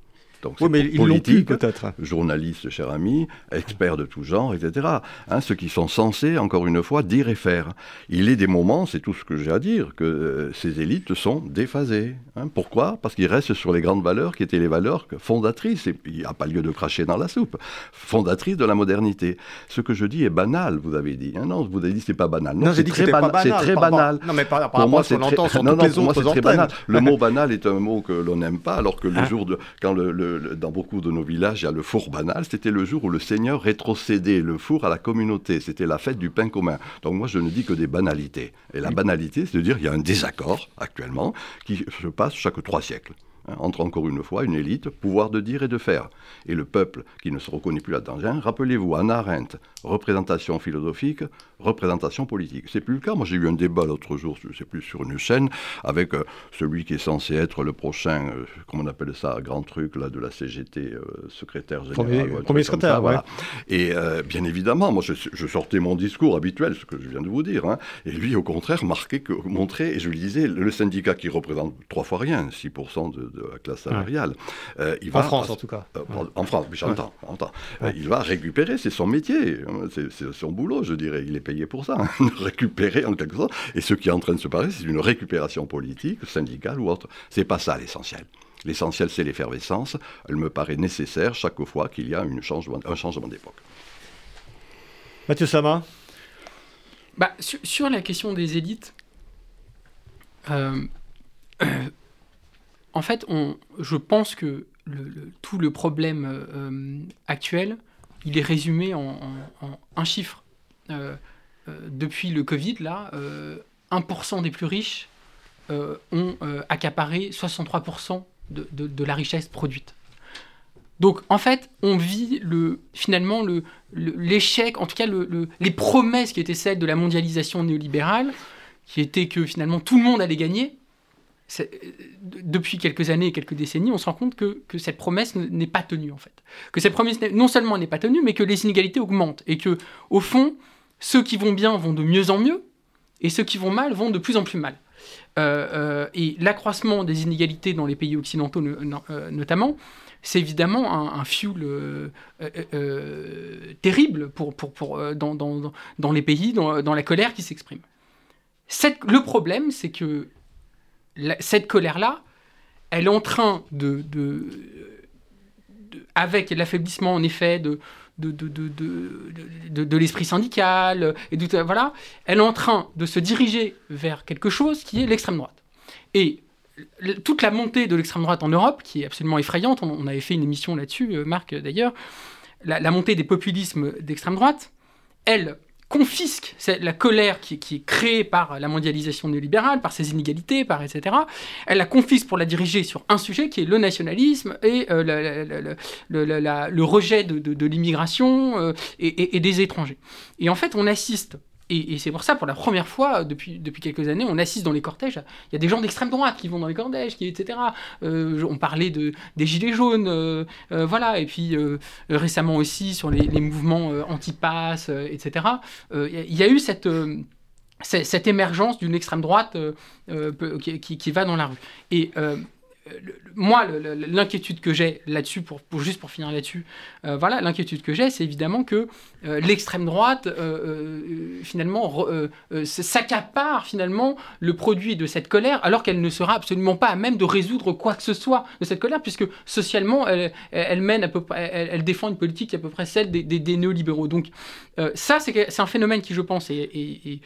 A: Donc, oui, mais ils l'ont peut-être.
B: Journalistes, cher ami, experts de tout genre, etc. Hein, ceux qui sont censés, encore une fois, dire et faire. Il est des moments, c'est tout ce que j'ai à dire, que euh, ces élites sont déphasées. Hein. Pourquoi? Parce qu'ils restent sur les grandes valeurs qui étaient les valeurs fondatrices, et il n'y a pas lieu de cracher dans la soupe, fondatrices de la modernité. Ce que je dis est banal, vous avez dit. Hein. non, vous avez dit c'est pas banal.
A: Non, c'est très, banal. C'est
B: très banal.
A: Non, mais par, pour moi, c'est très... sur non,
B: non, c'est très banal. Le mot banal est un mot que l'on n'aime pas, alors que le jour de... Quand le dans beaucoup de nos villages, il y a le four banal. C'était le jour où le Seigneur rétrocédait le four à la communauté. C'était la fête du pain commun. Donc moi, je ne dis que des banalités. Et la banalité, c'est de dire qu'il y a un désaccord actuellement qui se passe chaque trois siècles. Hein, entre encore une fois une élite, pouvoir de dire et de faire. Et le peuple qui ne se reconnaît plus là-dedans. Rappelez-vous, Anna Arendt, représentation philosophique, représentation politique. C'est plus le cas. Moi, j'ai eu un débat l'autre jour, je ne sais plus, sur une chaîne, avec euh, celui qui est censé être le prochain, euh, comment on appelle ça, grand truc là, de la CGT, euh, secrétaire général.
A: Premier, secrétaire, voilà.
B: Et bien évidemment, moi, je, sortais mon discours habituel, ce que je viens de vous dire. Hein, et lui, au contraire, marquait, que, montrait, et je lui disais, le syndicat qui représente trois fois rien, 6% de, de la classe salariale.
A: Euh, il va, en France, en tout cas.
B: Euh, en France, j'entends. Euh, il va récupérer, c'est son métier, hein, c'est son boulot, je dirais. Il est payé pour ça, hein, récupérer en quelque sorte. Et ce qui est en train de se passer, c'est une récupération politique, syndicale ou autre. C'est pas ça l'essentiel. L'essentiel, c'est l'effervescence. Elle me paraît nécessaire chaque fois qu'il y a une changement, un changement d'époque.
A: Mathieu Sama
D: bah, sur, la question des élites, en fait, je pense que tout le problème euh, actuel, il est résumé en, un chiffre. Euh, euh, depuis le Covid, là, 1% des plus riches ont accaparé 63% de, la richesse produite. Donc, en fait, on vit le, finalement l'échec, en tout cas les promesses qui étaient celles de la mondialisation néolibérale, qui étaient que finalement tout le monde allait gagner, depuis quelques années et quelques décennies, on se rend compte que, cette promesse n'est pas tenue en fait. Que cette promesse non seulement n'est pas tenue, mais que les inégalités augmentent et que au fond, ceux qui vont bien vont de mieux en mieux et ceux qui vont mal vont de plus en plus mal. Euh, euh, et l'accroissement des inégalités dans les pays occidentaux euh, notamment, c'est évidemment un, un fuel terrible pour, dans, les pays, dans la colère qui s'exprime. Le problème, c'est que cette colère-là, elle est en train de, avec l'affaiblissement en effet de, de, l'esprit syndical, et voilà, elle est en train de se diriger vers quelque chose qui est l'extrême droite. Et toute la montée de l'extrême droite en Europe, qui est absolument effrayante, on, avait fait une émission là-dessus, euh, Marc d'ailleurs, la, montée des populismes d'extrême droite, elle, confisque la colère qui, est créée par la mondialisation néolibérale, par ses inégalités, par etc. Elle la confisque pour la diriger sur un sujet qui est le nationalisme et euh, le, rejet de, l'immigration euh, et, des étrangers. Et en fait, on assiste et, c'est pour ça, pour la première fois depuis, depuis quelques années, on assiste dans les cortèges. Il y a des gens d'extrême droite qui vont dans les cortèges, qui, etc. Euh, on parlait de, des gilets jaunes, euh, euh, voilà. Et puis récemment aussi sur les, mouvements anti-pass, etc. Il y, a eu cette cette émergence d'une extrême droite qui, qui, va dans la rue. Et moi, l'inquiétude que j'ai là-dessus, pour, juste pour finir là-dessus, euh, voilà, l'inquiétude que j'ai, c'est évidemment que euh, l'extrême droite, euh, finalement, s'accapare finalement le produit de cette colère, alors qu'elle ne sera absolument pas à même de résoudre quoi que ce soit de cette colère, puisque socialement, elle, mène à peu près, elle, défend une politique à peu près celle des, néolibéraux. Donc, ça, c'est un phénomène qui, je pense, est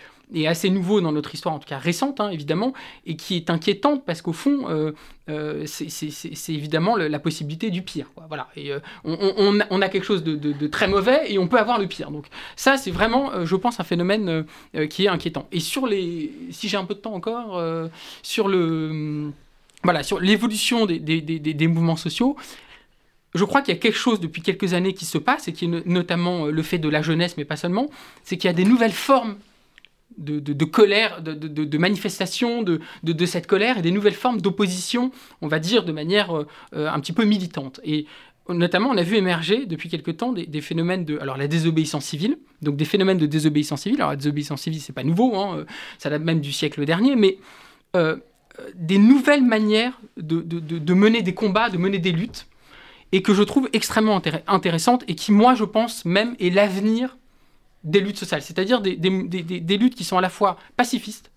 D: assez nouveau dans notre histoire, en tout cas récente, hein, évidemment, et qui est inquiétante parce qu'au fond, euh, euh, c'est évidemment la possibilité du pire. Voilà. Et, euh, on, a quelque chose de, très mauvais et on peut avoir le pire. Donc ça, c'est vraiment, je pense, un phénomène qui est inquiétant. Et sur les, si j'ai un peu de temps encore, sur le, voilà, sur l'évolution des, des, mouvements sociaux. Je crois qu'il y a quelque chose depuis quelques années qui se passe, et qui est notamment le fait de la jeunesse, mais pas seulement, c'est qu'il y a des nouvelles formes de, colère, de, manifestation de, cette colère et des nouvelles formes d'opposition, on va dire, de manière euh, un petit peu militante. Et notamment, on a vu émerger depuis quelque temps des, phénomènes de alors la désobéissance civile, donc des phénomènes de désobéissance civile. Alors la désobéissance civile, c'est pas nouveau, hein, ça date même du siècle dernier, mais euh, des nouvelles manières de, mener des combats, de mener des luttes, et que je trouve extrêmement intéressantes et qui, moi, je pense même est l'avenir des luttes sociales, c'est-à-dire des, luttes qui sont à la fois pacifistes,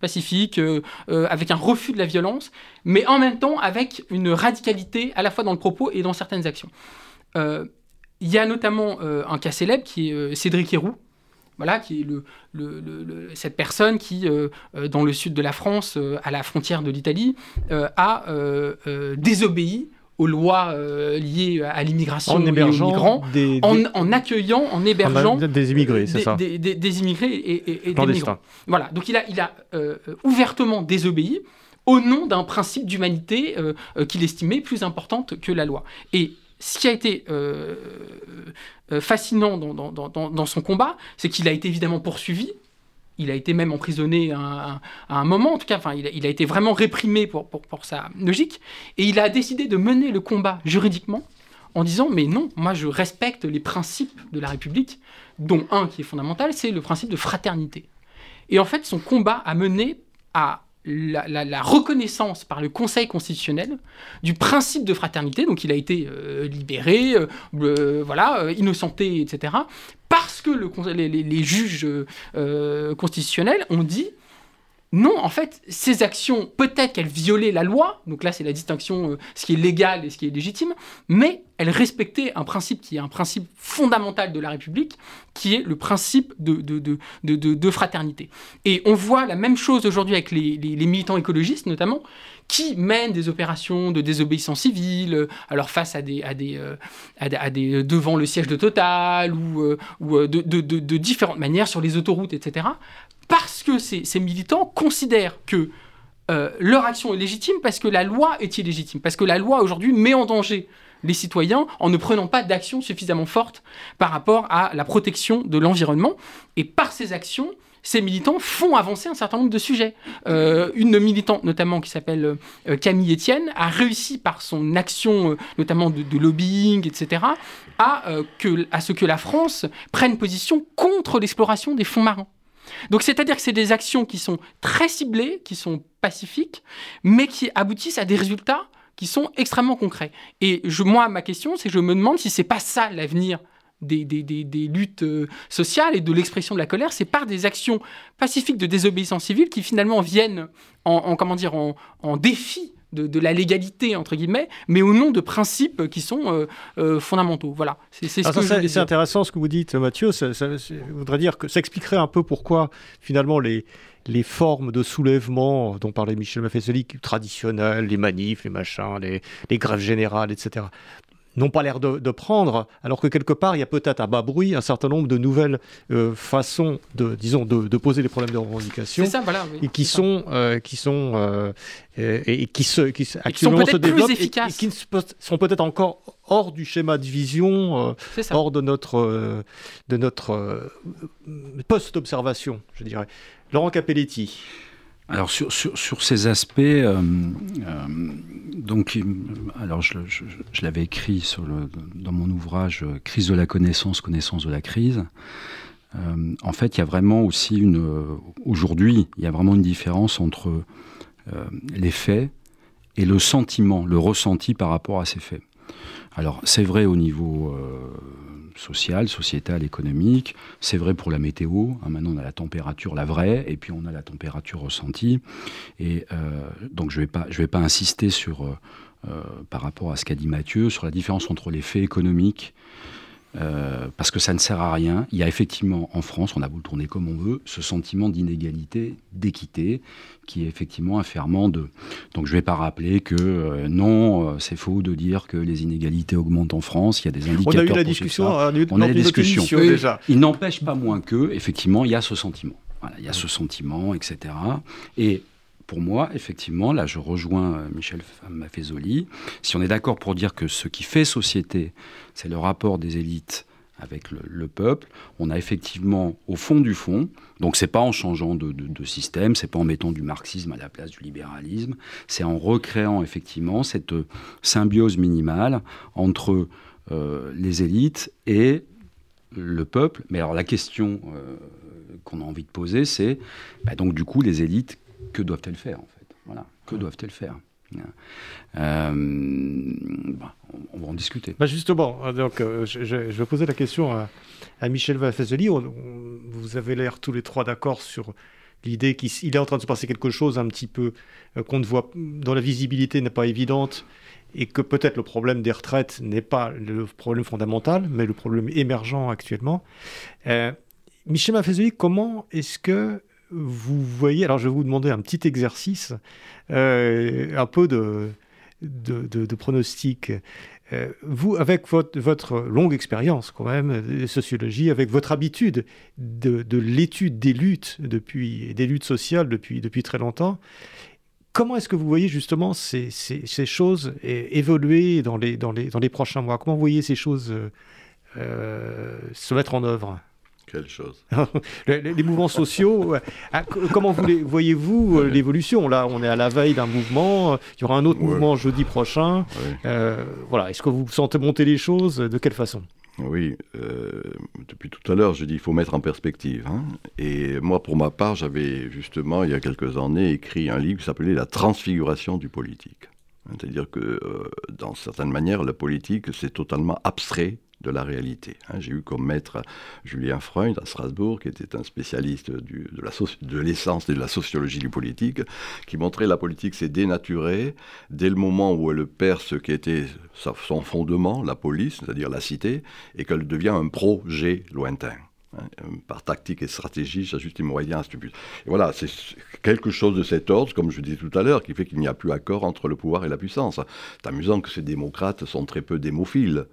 D: pacifiques, euh, euh, avec un refus de la violence, mais en même temps avec une radicalité à la fois dans le propos et dans certaines actions. Euh, il y a notamment un cas célèbre qui est Cédric Héroux, voilà, qui est le, cette personne qui, dans le sud de la France, à la frontière de l'Italie, a désobéi aux lois euh, liées à l'immigration
A: en hébergeant
D: migrants, En, accueillant, en hébergeant
A: des immigrés, c'est ça
D: des, immigrés et, des migrants. Voilà, donc il a, il a euh, ouvertement désobéi au nom d'un principe d'humanité euh, qu'il estimait plus importante que la loi. Et ce qui a été fascinant dans, dans, dans, dans, son combat, c'est qu'il a été évidemment poursuivi, il a été même emprisonné à, un moment, en tout cas, enfin, il a, été vraiment réprimé pour, pour, sa logique, et il a décidé de mener le combat juridiquement en disant mais non, moi je respecte les principes de la République, dont un qui est fondamental, c'est le principe de fraternité. Et en fait, son combat a mené à la, reconnaissance par le Conseil constitutionnel du principe de fraternité, donc il a été euh, libéré, euh, euh, voilà, innocenté, etc., parce que le, les, juges constitutionnels ont dit non, en fait, ces actions, peut-être qu'elles violaient la loi, donc là c'est la distinction, euh, ce qui est légal et ce qui est légitime, mais elles respectaient un principe qui est un principe fondamental de la République, qui est le principe de, de, fraternité. Et on voit la même chose aujourd'hui avec les, militants écologistes notamment, qui mènent des opérations de désobéissance civile, euh, alors face à des, à des, euh, devant le siège de Total ou, de, de, différentes manières sur les autoroutes, etc que ces, militants considèrent que euh, leur action est légitime parce que la loi est illégitime, parce que la loi aujourd'hui met en danger les citoyens en ne prenant pas d'action suffisamment forte par rapport à la protection de l'environnement. Et par ces actions, ces militants font avancer un certain nombre de sujets. Euh, une militante notamment qui s'appelle euh, Camille Etienne a réussi par son action notamment de, lobbying, etc., à, ce que la France prenne position contre l'exploration des fonds marins. Donc c'est-à-dire que c'est des actions qui sont très ciblées, qui sont pacifiques, mais qui aboutissent à des résultats qui sont extrêmement concrets. Et je, moi, ma question, c'est que je me demande si c'est pas ça l'avenir des, des, luttes euh, sociales et de l'expression de la colère, c'est par des actions pacifiques de désobéissance civile qui finalement viennent en, comment dire, en défi de, la légalité, entre guillemets, mais au nom de principes qui sont euh, euh, fondamentaux. Voilà.
A: C'est intéressant ce que vous dites, Mathieu. Ça, voudrait dire que ça expliquerait un peu pourquoi, finalement, les, les formes de soulèvement dont parlait Michel Maffesoli, traditionnelles, les manifs, les machins, les, les grèves générales, etc., n'ont pas l'air de, prendre, alors que quelque part, il y a peut-être à bas bruit un certain nombre de nouvelles euh, façons de, disons, de, poser les problèmes de revendication.
D: Ça, voilà,
A: et qui sont, euh, qui sont, euh, et, qui se, qui actuellement se développent et, qui sont peut-être encore hors du schéma de vision, hors de notre, de notre poste d'observation, je dirais. Laurent Capelletti.
C: Alors sur, sur, ces aspects, euh, euh, donc, je, l'avais écrit dans mon ouvrage euh, Crise de la connaissance, connaissance de la crise. en fait, il y a vraiment aussi une, aujourd'hui, il y a vraiment une différence entre les faits et le sentiment, le ressenti par rapport à ces faits. Alors c'est vrai au niveau social, sociétal, économique. C'est vrai pour la météo. Hein, maintenant, on a la température, la vraie, et puis on a la température ressentie. Et euh, donc, je ne vais, pas, insister euh, euh, par rapport à ce qu'a dit Mathieu, sur la différence entre les faits économiques euh, parce que ça ne sert à rien. Il y a effectivement en France, on a beau le tourner comme on veut, ce sentiment d'inégalité, d'équité, qui est effectivement un ferment de. Donc je ne vais pas rappeler que euh, non, euh, c'est faux de dire que les inégalités augmentent en France. Il y a des indicateurs.
A: On a eu la discussion.
C: On a, la discussion. déjà. Il n'empêche pas moins que, effectivement, il y a ce sentiment. Voilà, il y a ce sentiment, etc. Et pour moi, effectivement, là je rejoins Michel Maffezoli, si on est d'accord pour dire que ce qui fait société, c'est le rapport des élites avec le, peuple. On a effectivement, au fond du fond, donc c'est pas en changeant de, de, système, c'est pas en mettant du marxisme à la place du libéralisme, c'est en recréant effectivement cette symbiose minimale entre euh, les élites et le peuple. Mais alors la question euh, qu'on a envie de poser, c'est bah, donc du coup les élites, que doivent-elles faire en fait? Voilà, que doivent-elles faire? Euh, bah, on, va en discuter.
A: Bah justement, euh, donc, euh, je, vais poser la question à, Michel Valfezeli. vous avez l'air tous les trois d'accord sur l'idée qu'il est en train de se passer quelque chose un petit peu qu'on ne voit, dont la visibilité n'est pas évidente et que peut-être le problème des retraites n'est pas le problème fondamental, mais le problème émergent actuellement. Michel Valfezeli, comment est-ce que vous voyez, alors je vais vous demander un petit exercice, euh, un peu de, de, pronostic. Euh, vous, avec votre, votre longue expérience quand même de sociologie, avec votre habitude de, de l'étude des luttes depuis des luttes sociales depuis, depuis très longtemps, comment est-ce que vous voyez justement ces, ces, choses évoluer dans les, dans, les, dans les prochains mois? Comment vous voyez ces choses euh, se mettre en œuvre?
B: Quelle chose
A: les, mouvements sociaux, ah, comment voyez-vous euh, l'évolution? Là, on est à la veille d'un mouvement, il y aura un autre mouvement jeudi prochain. Euh, voilà, est-ce que vous sentez monter les choses De quelle façon?
B: Oui, euh, depuis tout à l'heure, je dis qu'il faut mettre en perspective. Hein. Et moi, pour ma part, j'avais justement, il y a quelques années, écrit un livre qui s'appelait La transfiguration du politique. C'est-à-dire que, dans certaines manières, la politique, c'est totalement abstrait de la réalité. Hein. J'ai eu comme maître Julien Freund à Strasbourg, qui était un spécialiste de l'essence et de la sociologie du politique, qui montrait la politique s'est dénaturée dès le moment où elle perd ce qui était son fondement, la police, c'est-à-dire la cité, et qu'elle devient un projet lointain hein. par tactique et stratégie, j'ajuste les moyens stupides. Et voilà, c'est quelque chose de cet ordre, comme je disais tout à l'heure, qui fait qu'il n'y a plus accord entre le pouvoir et la puissance. C'est amusant que ces démocrates sont très peu démophiles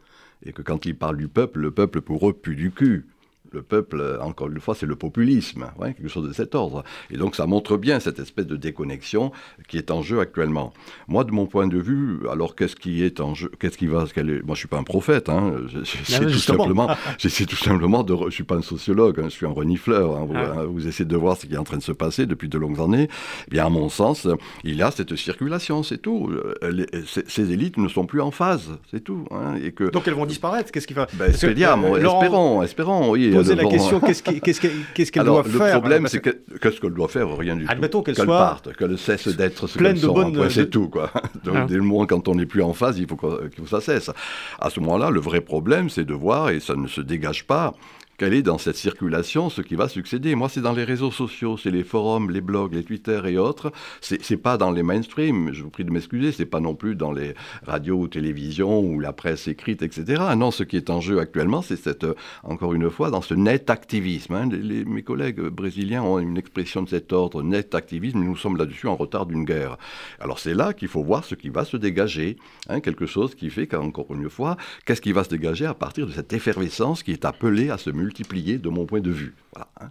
B: et que quand ils parlent du peuple, le peuple pour eux pue du cul le peuple, encore une fois, c'est le populisme, quelque chose de cet ordre. Et donc ça montre bien cette espèce de déconnexion qui est en jeu actuellement. Moi, de mon point de vue, alors qu'est-ce qui est en jeu Qu'est-ce qui va est... Moi, je suis pas un prophète. Hein, j'essaie tout simplement. J'essaie tout simplement de. Je suis pas un sociologue. Hein, je suis un renifleur. Hein, ah. vous, essayez de voir ce qui est en train de se passer depuis de longues années. Eh bien, à mon sens, il y a cette circulation, c'est tout. ces élites ne sont plus en phase, c'est tout.
A: et que... Donc elles vont disparaître. Qu'est-ce qui va
B: ben, Espérons, espérons. Oui,
A: poser la question qu'est-ce qu'elle doit faire
B: Le problème, c'est qu'est-ce qu'elle doit faire Rien du
A: Admettons
B: tout.
A: Qu'elle soit
B: parte, qu'elle cesse d'être ce qu'elle sont. C'est tout, quoi. Donc, ah. dès le moment quand on n'est plus en phase, il faut que ça cesse. À ce moment-là, le vrai problème, c'est de voir, et ça ne se dégage pas, quelle est dans cette circulation ce qui va succéder. Moi, c'est dans les réseaux sociaux, c'est les forums, les blogs, les Twitter et autres. C'est pas dans les mainstream, je vous prie de m'excuser, c'est pas non plus dans les radios ou télévisions ou la presse écrite, etc. Non, ce qui est en jeu actuellement, c'est cette, euh, encore une fois, dans ce net activisme. Hein. mes collègues brésiliens ont une expression de cet ordre, net activisme, nous sommes là-dessus en retard d'une guerre. Alors c'est là qu'il faut voir ce qui va se dégager, hein, quelque chose qui fait qu'encore une fois, qu'est-ce qui va se dégager à partir de cette effervescence qui est appelée à se multiplier de mon point de vue. Hein.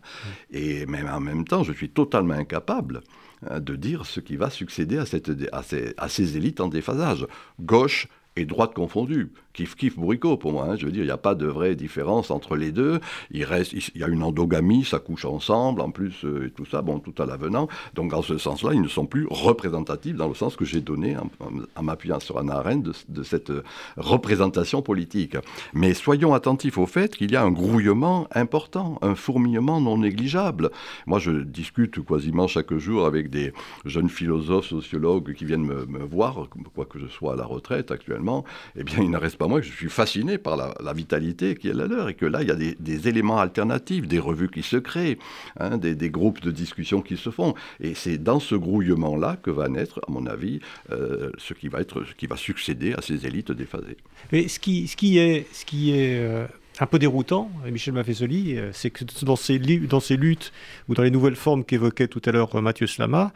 B: Et même en même temps, je suis totalement incapable hein, de dire ce qui va succéder à, cette, à, ces, à ces élites en déphasage. Gauche et droite confondue kiff kiff bourricot pour moi. Hein. Je veux dire, il n'y a pas de vraie différence entre les deux. Il reste, il y a une endogamie, ça couche ensemble, en plus euh, et tout ça, bon, tout à l'avenant. Donc, dans ce sens-là, ils ne sont plus représentatifs dans le sens que j'ai donné en, m'appuyant sur Anna Arendt de, cette euh, représentation politique. Mais soyons attentifs au fait qu'il y a un grouillement important, un fourmillement non négligeable. Moi, je discute quasiment chaque jour avec des jeunes philosophes, sociologues qui viennent me, me voir, quoi que je sois à la retraite actuellement. Eh bien, il ne reste moi je suis fasciné par la, vitalité qui est la leur et que là, il y a des, éléments alternatifs, des revues qui se créent, hein, des, groupes de discussion qui se font. Et c'est dans ce grouillement-là que va naître, à mon avis, euh, ce, qui va être, ce qui va succéder à ces élites déphasées.
A: Mais ce qui, ce qui est, ce qui est euh, un peu déroutant, Michel Maffesoli, euh, c'est que dans ces, dans ces luttes ou dans les nouvelles formes qu'évoquait tout à l'heure Mathieu Slama,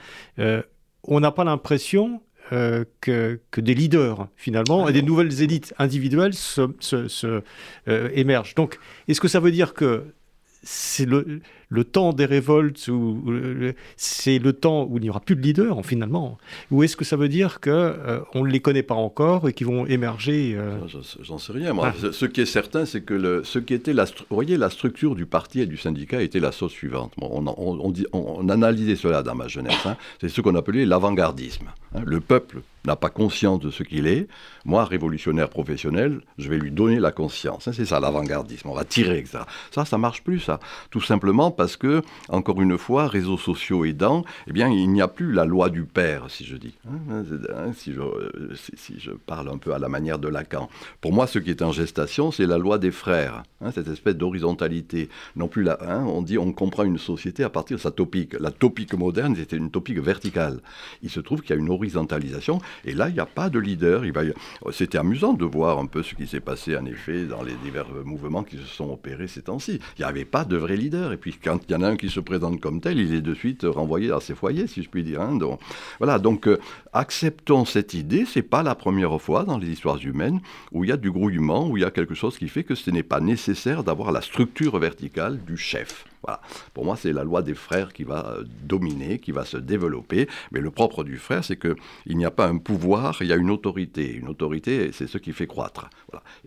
A: on n'a pas l'impression euh, que, des leaders, finalement, et des nouvelles élites individuelles se, euh, émergent. Donc, est-ce que ça veut dire que c'est le, le temps des révoltes, où, c'est le temps où il n'y aura plus de leaders finalement Ou est-ce que ça veut dire qu'on euh, on ne les connaît pas encore et qu'ils vont émerger euh
B: J'en sais rien. Moi. Ah. Ce qui est certain, c'est que le, ce qui était la, vous voyez, la structure du parti et du syndicat était la chose suivante. on, on, dit, on, analysait cela dans ma jeunesse. Hein. C'est ce qu'on appelait l'avant-gardisme. Hein. Le peuple n'a pas conscience de ce qu'il est, moi, révolutionnaire professionnel, je vais lui donner la conscience. Hein, c'est ça l'avant-gardisme, on va tirer ça. Ça, ça marche plus, ça. Tout simplement parce que, encore une fois, réseaux sociaux aidant, eh bien, il n'y a plus la loi du père, si je dis. Hein, hein, si, je, si, je, parle un peu à la manière de Lacan. Pour moi, ce qui est en gestation, c'est la loi des frères, cette espèce d'horizontalité. Non plus là, on dit on comprend une société à partir de sa topique. La topique moderne, c'était une topique verticale. Il se trouve qu'il y a une horizontalisation et là, il n'y a pas de leader. C'était amusant de voir un peu ce qui s'est passé, en effet, dans les divers mouvements qui se sont opérés ces temps-ci. Il n'y avait pas de vrai leader. Et puis, quand il y en a un qui se présente comme tel, il est de suite renvoyé à ses foyers, si je puis dire. Hein. Donc, voilà, donc euh, acceptons cette idée. C'est pas la première fois dans les histoires humaines où il y a du grouillement, où il y a quelque chose qui fait que ce n'est pas nécessaire d'avoir la structure verticale du chef. Pour moi, c'est la loi des frères qui va euh, dominer, qui va se développer. Mais le propre du frère, c'est qu'il n'y a pas un pouvoir, il y a une autorité. Une autorité, c'est ce qui fait croître.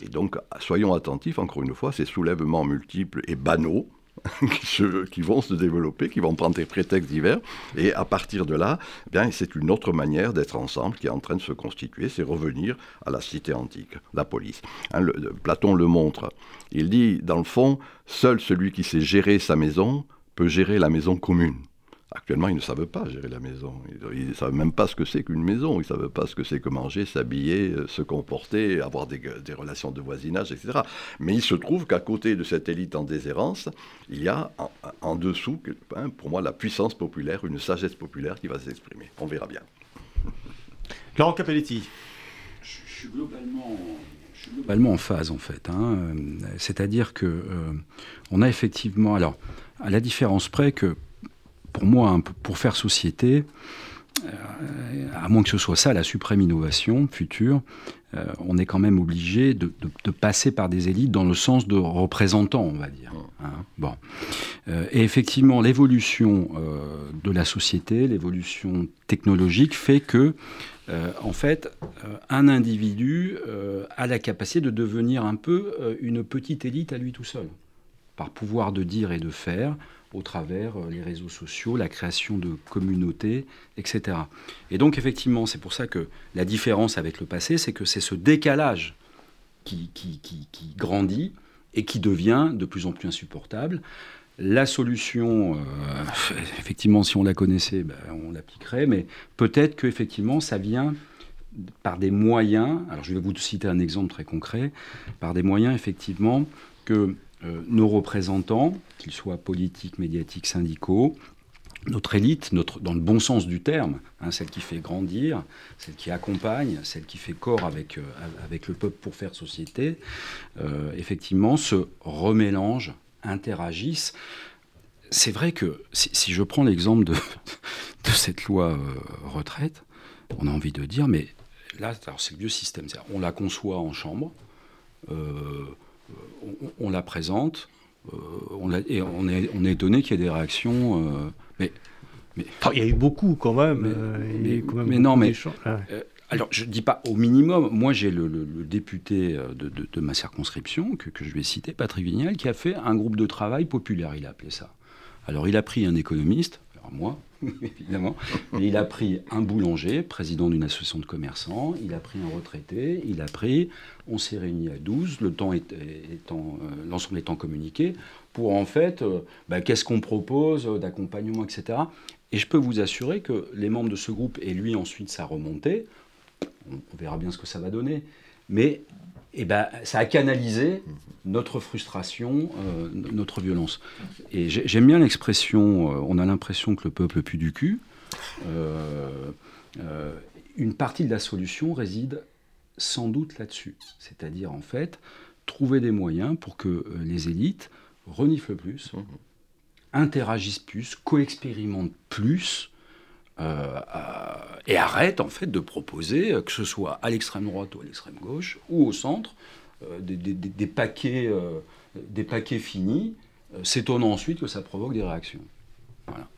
B: Et donc, soyons attentifs, encore une fois, ces soulèvements multiples et banaux, qui, vont se développer, qui vont prendre des prétextes divers. Et à partir de là, bien, c'est une autre manière d'être ensemble qui est en train de se constituer, c'est revenir à la cité antique, la police. Hein, Platon le montre. Il dit, dans le fond, seul celui qui sait gérer sa maison peut gérer la maison commune. Actuellement, ils ne savent pas gérer la maison. Ils ne savent même pas ce que c'est qu'une maison. Ils ne savent pas ce que c'est que manger, s'habiller, euh, se comporter, avoir des, relations de voisinage, etc. Mais il se trouve qu'à côté de cette élite en déshérence, il y a en, dessous, hein, pour moi, la puissance populaire, une sagesse populaire qui va s'exprimer. On verra bien.
A: Laurent Capelletti.
C: Je, suis globalement, en phase, en fait. Hein. C'est-à-dire que euh, on a effectivement, alors, à la différence près que pour moi, pour faire société, euh, à moins que ce soit ça la suprême innovation future, euh, on est quand même obligé de, passer par des élites dans le sens de représentants, on va dire. Hein. bon. Euh, et effectivement, l'évolution de la société, l'évolution technologique fait que, en fait, un individu a la capacité de devenir un peu une petite élite à lui tout seul, par pouvoir de dire et de faire, au travers euh, les réseaux sociaux, la création de communautés, etc. Et donc effectivement, c'est pour ça que la différence avec le passé, c'est que c'est ce décalage qui, qui, grandit et qui devient de plus en plus insupportable. La solution, euh, effectivement, si on la connaissait, ben, on l'appliquerait, mais peut-être que effectivement, ça vient par des moyens. Alors, je vais vous citer un exemple très concret, par des moyens effectivement que euh, nos représentants, qu'ils soient politiques, médiatiques, syndicaux, notre élite, notre, dans le bon sens du terme, hein, celle qui fait grandir, celle qui accompagne, celle qui fait corps avec, euh, avec le peuple pour faire société, euh, effectivement, se remélangent, interagissent. C'est vrai que si, je prends l'exemple de, de, cette loi retraite, on a envie de dire, mais là, c'est le vieux système. On la conçoit en chambre on, la présente, euh, on et on est, on est étonné qu'il y ait des réactions. Euh, mais,
A: mais, il y a eu beaucoup quand même.
C: Mais, euh, non, mais. alors, je ne dis pas au minimum. Moi, j'ai le, député de, ma circonscription, que, que, je vais citer, Patrick Vignal, qui a fait un groupe de travail populaire, il a appelé ça. Alors, il a pris un économiste, alors moi, évidemment. il a pris un boulanger, président d'une association de commerçants, il a pris un retraité, il a pris, on s'est réunis à 12, le temps étant, euh, l'ensemble étant communiqué, pour en fait, euh, bah, qu'est-ce qu'on propose d'accompagnement, etc. Et je peux vous assurer que les membres de ce groupe, et lui ensuite sa remontée, on verra bien ce que ça va donner, mais eh ben, ça a canalisé notre frustration, euh, notre violence. Et j'aime bien l'expression, euh, on a l'impression que le peuple pue du cul. Euh, une partie de la solution réside sans doute là-dessus. C'est-à-dire, en fait, trouver des moyens pour que les élites reniflent plus, mmh. interagissent plus, coexpérimentent plus, euh, et arrête en fait de proposer, euh, que ce soit à l'extrême droite ou à l'extrême gauche ou au centre, euh, des, paquets, des paquets finis s'étonnant ensuite que ça provoque des réactions. Voilà.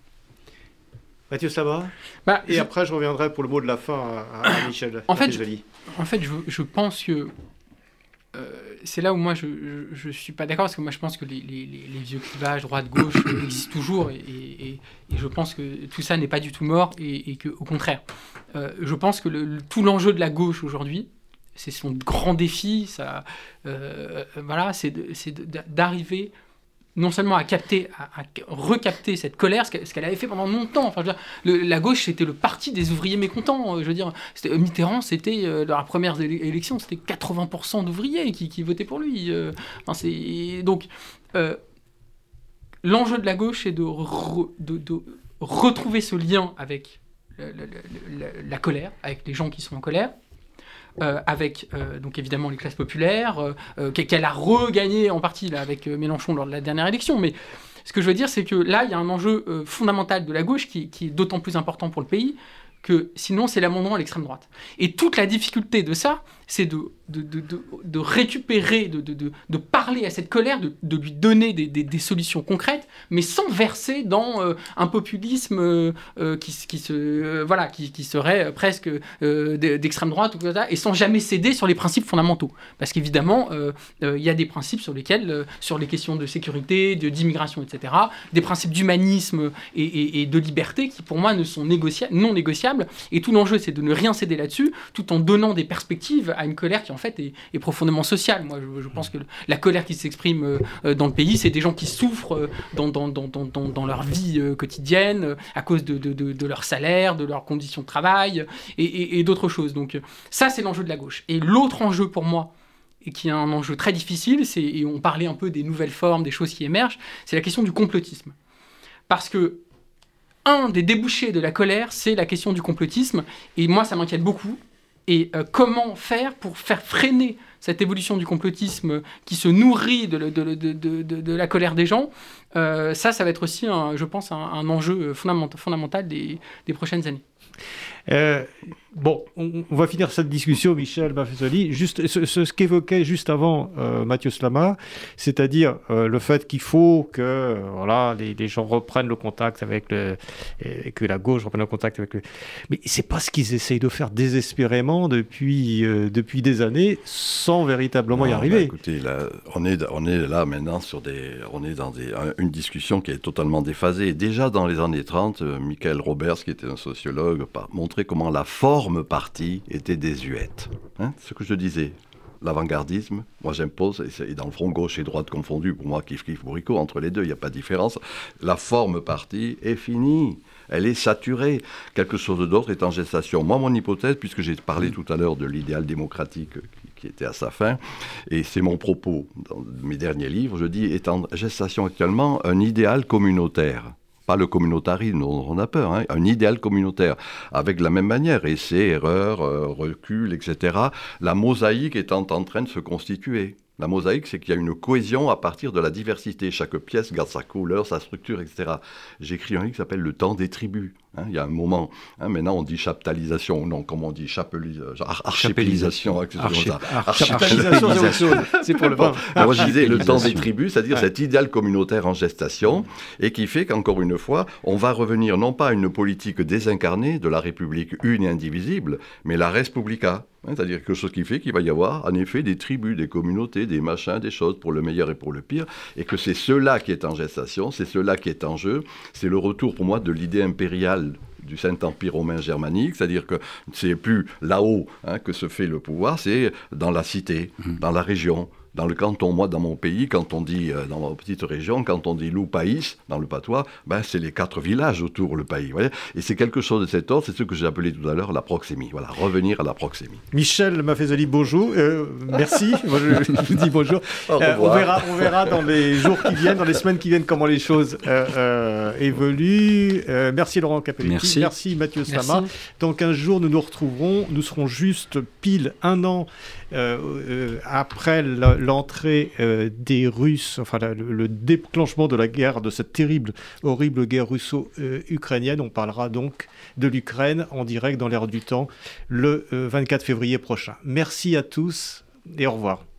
A: Mathieu Sama bah, Et après, je reviendrai pour le mot de la fin à, Michel.
D: En fait, je, en fait je, pense que euh, c'est là où moi je ne suis pas d'accord parce que moi je pense que les, les, les vieux clivages droite-gauche existent toujours et, et, je pense que tout ça n'est pas du tout mort et, que au contraire, euh, je pense que le, tout l'enjeu de la gauche aujourd'hui, c'est son grand défi, euh, voilà, c'est d'arriver non seulement à capter, à, recapter cette colère, ce qu'elle avait fait pendant longtemps. Enfin, la gauche, c'était le parti des ouvriers mécontents. Euh, je veux dire, Mitterrand, c'était euh, dans la première élection, c'était 80% d'ouvriers qui, votaient pour lui. Euh. donc, l'enjeu de la gauche, c'est de, de, retrouver ce lien avec la colère, avec les gens qui sont en colère, euh, avec euh, donc évidemment les classes populaires, euh, qu'elle a regagné en partie avec Mélenchon lors de la dernière élection. Mais ce que je veux dire, c'est que là, il y a un enjeu fondamental de la gauche qui est d'autant plus important pour le pays que sinon c'est l'amendement à l'extrême droite. Et toute la difficulté de ça, c'est de, de, de, de, récupérer, de, parler à cette colère, de, lui donner des, des, solutions concrètes, mais sans verser dans euh, un populisme euh, euh, qui, se, voilà, qui, qui, serait presque d'extrême droite, et sans jamais céder sur les principes fondamentaux. Parce qu'évidemment, il y a des principes sur lesquels, sur les questions de sécurité, d'immigration, etc., des principes d'humanisme et, et, de liberté qui, pour moi, ne sont négociables, non négociables. Et tout l'enjeu, c'est de ne rien céder là-dessus, tout en donnant des perspectives une colère qui en fait est, profondément sociale. Moi, je, pense que la colère qui s'exprime euh, euh, dans le pays, c'est des gens qui souffrent euh, dans, leur vie quotidienne à cause de, leur salaire, de leurs conditions de travail et, et, d'autres choses. Donc ça, c'est l'enjeu de la gauche. Et l'autre enjeu pour moi, et qui est un enjeu très difficile, c'est, et on parlait un peu des nouvelles formes, des choses qui émergent, c'est la question du complotisme. Parce que un des débouchés de la colère, c'est la question du complotisme, et moi ça m'inquiète beaucoup, et euh, comment faire pour faire freiner cette évolution du complotisme qui se nourrit de, la colère des gens, euh, ça, ça va être aussi, je pense, un, enjeu fondamental des prochaines années.
A: Euh, bon, on, va finir cette discussion, Michel Maffezoli. Juste ce, qu'évoquait juste avant euh, Mathieu Slama, c'est-à-dire euh, le fait qu'il faut que voilà, les, gens reprennent le contact avec le. et que la gauche reprenne le contact avec le. Mais c'est pas ce qu'ils essayent de faire désespérément depuis, depuis des années sans véritablement y arriver. Bah,
B: écoutez, là, on, est, on est là maintenant sur des. On est dans des, une discussion qui est totalement déphasée. Déjà dans les années 30, Michael Roberts, qui était un sociologue, montrer comment la forme partie était désuète. Hein, ce que je disais, l'avant-gardisme, moi j'impose, et dans le front gauche et droite confondu, pour moi, kiff kiff bourricot, entre les deux, il n'y a pas de différence. La forme partie est finie. Elle est saturée. Quelque chose d'autre est en gestation. Moi, mon hypothèse, puisque j'ai parlé tout à l'heure de l'idéal démocratique qui, était à sa fin, et c'est mon propos dans mes derniers livres, je dis est en gestation actuellement un idéal communautaire le communautarisme on a peur, hein, un idéal communautaire, avec la même manière, essais, erreurs, euh, recul, etc. La mosaïque étant en train de se constituer. La mosaïque, c'est qu'il y a une cohésion à partir de la diversité. Chaque pièce garde sa couleur, sa structure, etc. J'écris un livre qui s'appelle Le temps des tribus. Hein, il y a un moment, hein, maintenant on dit chaptalisation, non, comment on dit chapelisation, archipélisation,
A: archipélisation, c'est pour le
B: bon, Moi je disais le temps des tribus, c'est-à-dire cet idéal communautaire en gestation, et qui fait qu'encore une fois, on va revenir non pas à une politique désincarnée de la République une et indivisible, mais la Respublica, hein, c'est-à-dire quelque chose qui fait qu'il va y avoir en effet des tribus, des communautés, des machins, des choses pour le meilleur et pour le pire, et que c'est cela qui est en gestation, c'est cela qui est en jeu, c'est le retour pour moi de l'idée impériale du Saint-Empire romain germanique, c'est-à-dire que c'est plus là-haut hein, que se fait le pouvoir, c'est dans la cité, mmh. dans la région, dans le canton, moi, dans mon pays, quand on dit, euh, dans ma petite région, quand on dit loup pays, dans le patois, ben, c'est les quatre villages autour le pays. Voyez et c'est quelque chose de cet ordre, c'est ce que j'ai appelé tout à l'heure la proxémie. Voilà, revenir à la proxémie.
A: Michel Maffezoli, bonjour. Euh, merci. moi, je, vous dis bonjour. Euh, on, verra, on verra dans les jours qui viennent, dans les semaines qui viennent, comment les choses évoluent. merci Laurent Capelletti.
C: Merci.
A: merci Mathieu Sama. Dans 15 jours, nous nous retrouverons. Nous serons juste pile un an après l'entrée euh, des Russes, enfin le, déclenchement de la guerre, de cette terrible, horrible guerre russo-ukrainienne. On parlera donc de l'Ukraine en direct dans l'air du temps le 24 euh, février prochain. Merci à tous et au revoir.